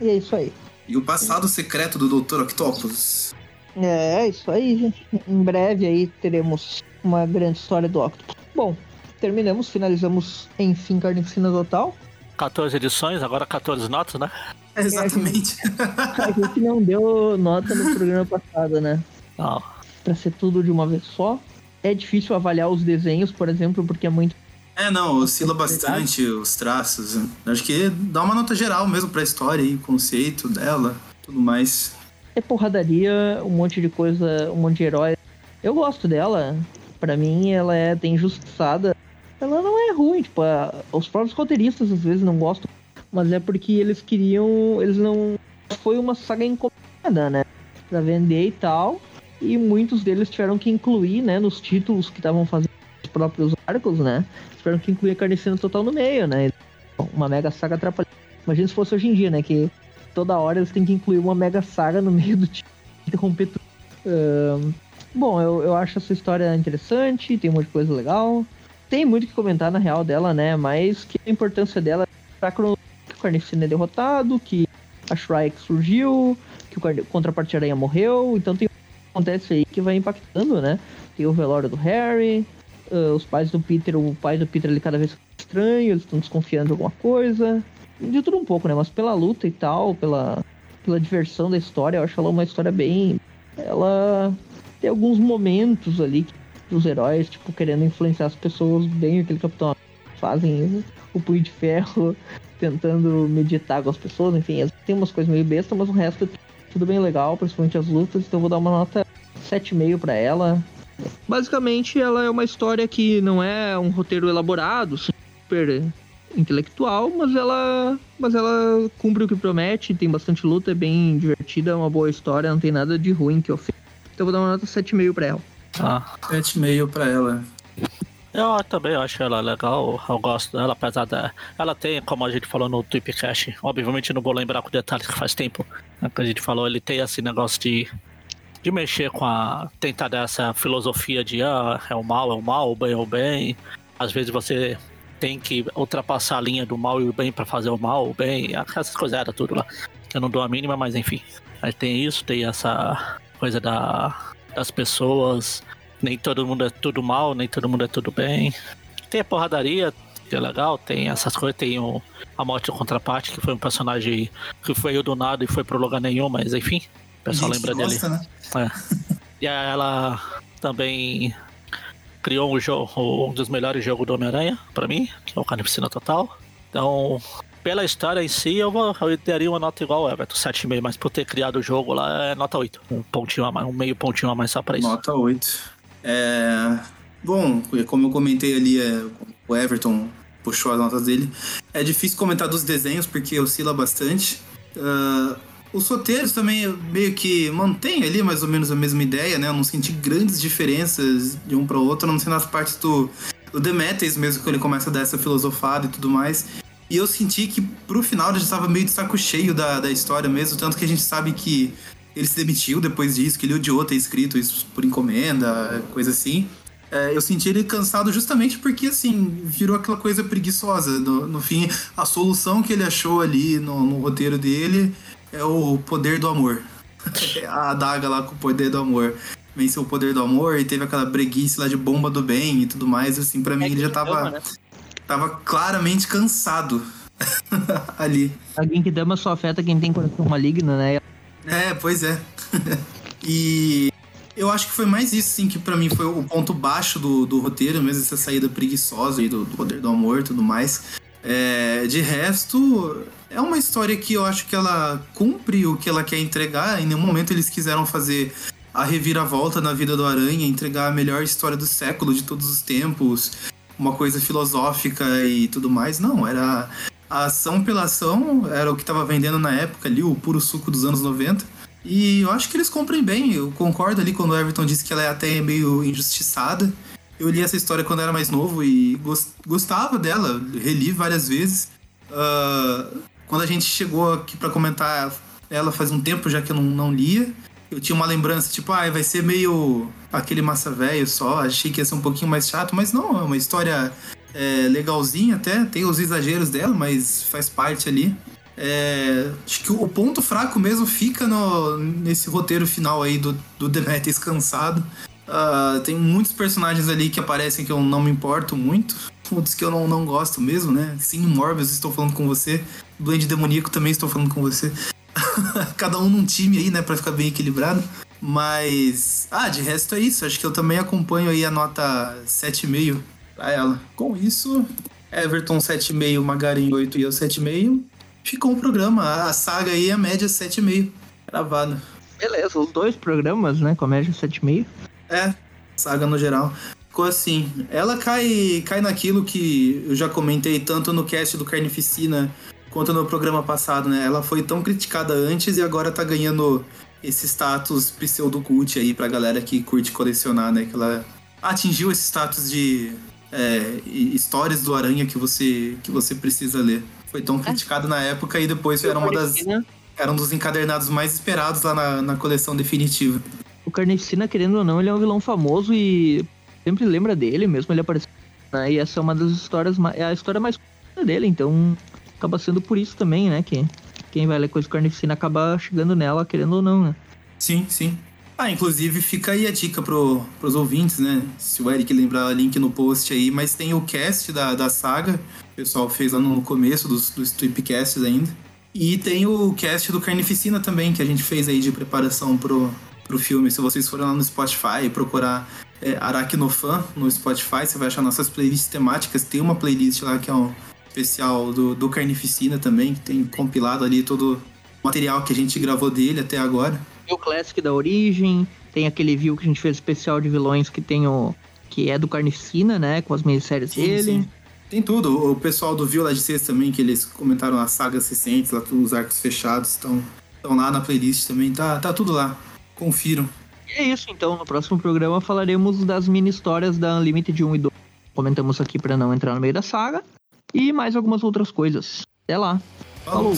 E é isso aí. E o passado secreto do Dr. Octopus. É, isso aí, gente. Em breve aí teremos uma grande história do Octopus. Bom, terminamos, finalizamos, enfim, Carnificina Total. 14 edições, agora 14 notas, né? É, exatamente. A gente não deu nota no programa passado, né? Não. Pra ser tudo de uma vez só. É difícil avaliar os desenhos, por exemplo, porque é muito. É, não, oscila bastante os traços. Acho que dá uma nota geral mesmo pra história e conceito dela, tudo mais. É porradaria, um monte de coisa, um monte de herói. Eu gosto dela. Pra mim, ela é tem injustiçada. Ela não é ruim, tipo, a- os próprios roteiristas às vezes não gostam. Mas é porque eles queriam. Eles não. Foi uma saga encomendada, né? Pra vender e tal. E muitos deles tiveram que incluir, né, nos títulos que estavam fazendo os próprios arcos, né? Tiveram que incluir a Carnificina Total no meio, né? Uma mega saga atrapalhada. Imagina se fosse hoje em dia, né? Que toda hora eles têm que incluir uma mega saga no meio do time. Interromper tudo. Ahn, bom, eu, eu acho essa história interessante, tem um monte de coisa legal. Tem muito que comentar na real dela, né? Mas que a importância dela é pra que o Carnificina é derrotado, que a Shrike surgiu, que o Contraparte Aranha morreu, então tem acontece aí que vai impactando, né? Tem o velório do Harry, ah, os pais do Peter, o pai do Peter ele cada vez estranho, eles estão desconfiando de alguma coisa. De tudo um pouco, né? Mas pela luta e tal, pela, pela diversão da história, eu acho ela uma história bem. Ela tem alguns momentos ali que- dos heróis, tipo, querendo influenciar as pessoas bem, aquele Capitão fazem o punho de ferro tentando meditar com as pessoas, enfim, tem umas coisas meio besta, mas o resto é tudo bem legal, principalmente as lutas, então vou dar uma nota 7,5 para ela. Basicamente, ela é uma história que não é um roteiro elaborado, super intelectual, mas ela, mas ela cumpre o que promete, tem bastante luta, é bem divertida, é uma boa história, não tem nada de ruim que eu fiz. Então vou dar uma nota 7,5 para ela. Ah. 7,5 para ela. Eu também acho ela legal, eu gosto dela, apesar da. Ela tem, como a gente falou no Tweepcast, obviamente não vou lembrar com detalhes que faz tempo, né, que a gente falou, ele tem esse negócio de. de mexer com a. tentar dar essa filosofia de ah, é o mal, é o mal, o bem é o bem. Às vezes você tem que ultrapassar a linha do mal e o bem para fazer o mal, o bem, essas coisas era tudo lá. Eu não dou a mínima, mas enfim. Aí tem isso, tem essa coisa da, das pessoas nem todo mundo é tudo mal, nem todo mundo é tudo bem. Tem a porradaria, que é legal, tem essas coisas, tem o, a morte do contraparte, que foi um personagem que foi do nada e foi pro lugar nenhum, mas enfim, o pessoal lembra gosta, dele. Né? É. e ela também criou um, jogo, um dos melhores jogos do Homem-Aranha, pra mim, que é o Carnificina Total. Então, pela história em si, eu, vou, eu daria uma nota igual ao Everton, 7,5, mas por ter criado o jogo lá, é nota 8. Um pontinho a mais, um meio pontinho a mais só pra isso. Nota 8. É, bom, como eu comentei ali, é, o Everton puxou as notas dele. É difícil comentar dos desenhos porque oscila bastante. Uh, os roteiros também meio que mantém ali mais ou menos a mesma ideia, né? Eu não senti grandes diferenças de um para o outro, não sei nas partes do, do Demetrius mesmo, que ele começa a dar essa filosofada e tudo mais. E eu senti que pro final já estava meio de saco cheio da, da história mesmo, tanto que a gente sabe que ele se demitiu depois disso, que ele odiou ter escrito isso por encomenda, coisa assim. É, eu senti ele cansado justamente porque, assim, virou aquela coisa preguiçosa. No, no fim, a solução que ele achou ali no, no roteiro dele é o poder do amor. a adaga lá com o poder do amor. Venceu o poder do amor e teve aquela breguice lá de bomba do bem e tudo mais. Assim, para mim, é ele já tava, né? tava claramente cansado ali. Alguém que dama só afeta quem tem coração maligno, né? É, pois é. e eu acho que foi mais isso, sim, que para mim foi o ponto baixo do, do roteiro, mesmo essa saída preguiçosa aí do, do poder do amor e tudo mais. É, de resto, é uma história que eu acho que ela cumpre o que ela quer entregar. Em nenhum momento eles quiseram fazer a reviravolta na vida do Aranha, entregar a melhor história do século, de todos os tempos, uma coisa filosófica e tudo mais. Não, era a ação pela ação era o que estava vendendo na época ali, o puro suco dos anos 90. E eu acho que eles comprem bem. Eu concordo ali quando o Everton disse que ela é até meio injustiçada. Eu li essa história quando era mais novo e gostava dela, reli várias vezes. Uh, quando a gente chegou aqui para comentar ela faz um tempo já que eu não, não lia, eu tinha uma lembrança, tipo, ah, vai ser meio aquele massa velho só. Achei que ia ser um pouquinho mais chato, mas não, é uma história é, legalzinha até, tem os exageros dela, mas faz parte ali. É, acho que o ponto fraco mesmo fica no, nesse roteiro final aí do, do Demetrius cansado. Uh, tem muitos personagens ali que aparecem que eu não me importo muito. Outros que eu não, não gosto mesmo, né? Sim, Morbius, estou falando com você. Blade Demoníaco também estou falando com você. Cada um num time aí, né? Pra ficar bem equilibrado. Mas. Ah, de resto é isso. Acho que eu também acompanho aí a nota 7,5 pra ela. Com isso, Everton 7,5, Magarin 8 e eu 7,5. Ficou um programa. A saga aí, a média 7,5. Gravado. Beleza, os dois programas, né? Com a média 7,5. É, saga no geral. Ficou assim. Ela cai, cai naquilo que eu já comentei tanto no cast do Carnificina quanto no programa passado, né? Ela foi tão criticada antes e agora tá ganhando esse status pseudo-cult aí pra galera que curte colecionar, né? Que ela atingiu esse status de é, histórias do Aranha que você, que você precisa ler. Foi tão é. criticado na época e depois era uma das. Era um dos encadernados mais esperados lá na, na coleção definitiva. O Carnificina, querendo ou não, ele é um vilão famoso e sempre lembra dele, mesmo ele aparecendo. Né? E essa é uma das histórias, é a história mais dele, então acaba sendo por isso também, né? Que quem vai ler coisa do Carnificina acaba chegando nela, querendo ou não, né? Sim, sim. Ah, inclusive fica aí a dica pro, pros ouvintes, né? Se o Eric lembrar, link no post aí, mas tem o cast da, da saga, o pessoal fez lá no começo dos, dos Tripcasts ainda. E tem o cast do Carnificina também, que a gente fez aí de preparação pro, pro filme. Se vocês forem lá no Spotify procurar é, Aracnofan no Spotify, você vai achar nossas playlists temáticas. Tem uma playlist lá que é um especial do, do Carnificina também, que tem compilado ali todo o material que a gente gravou dele até agora. O Classic da Origem, tem aquele view que a gente fez especial de vilões que tem o. que é do Carnificina, né? Com as minissérias Sim, dele. sim. Tem tudo. O pessoal do Viola de Seis também, que eles comentaram as sagas recentes, lá os arcos fechados, estão estão lá na playlist também. Tá, tá tudo lá. Confiram. E é isso, então. No próximo programa falaremos das mini histórias da Unlimited 1 e 2. Comentamos aqui pra não entrar no meio da saga. E mais algumas outras coisas. Até lá. Falou.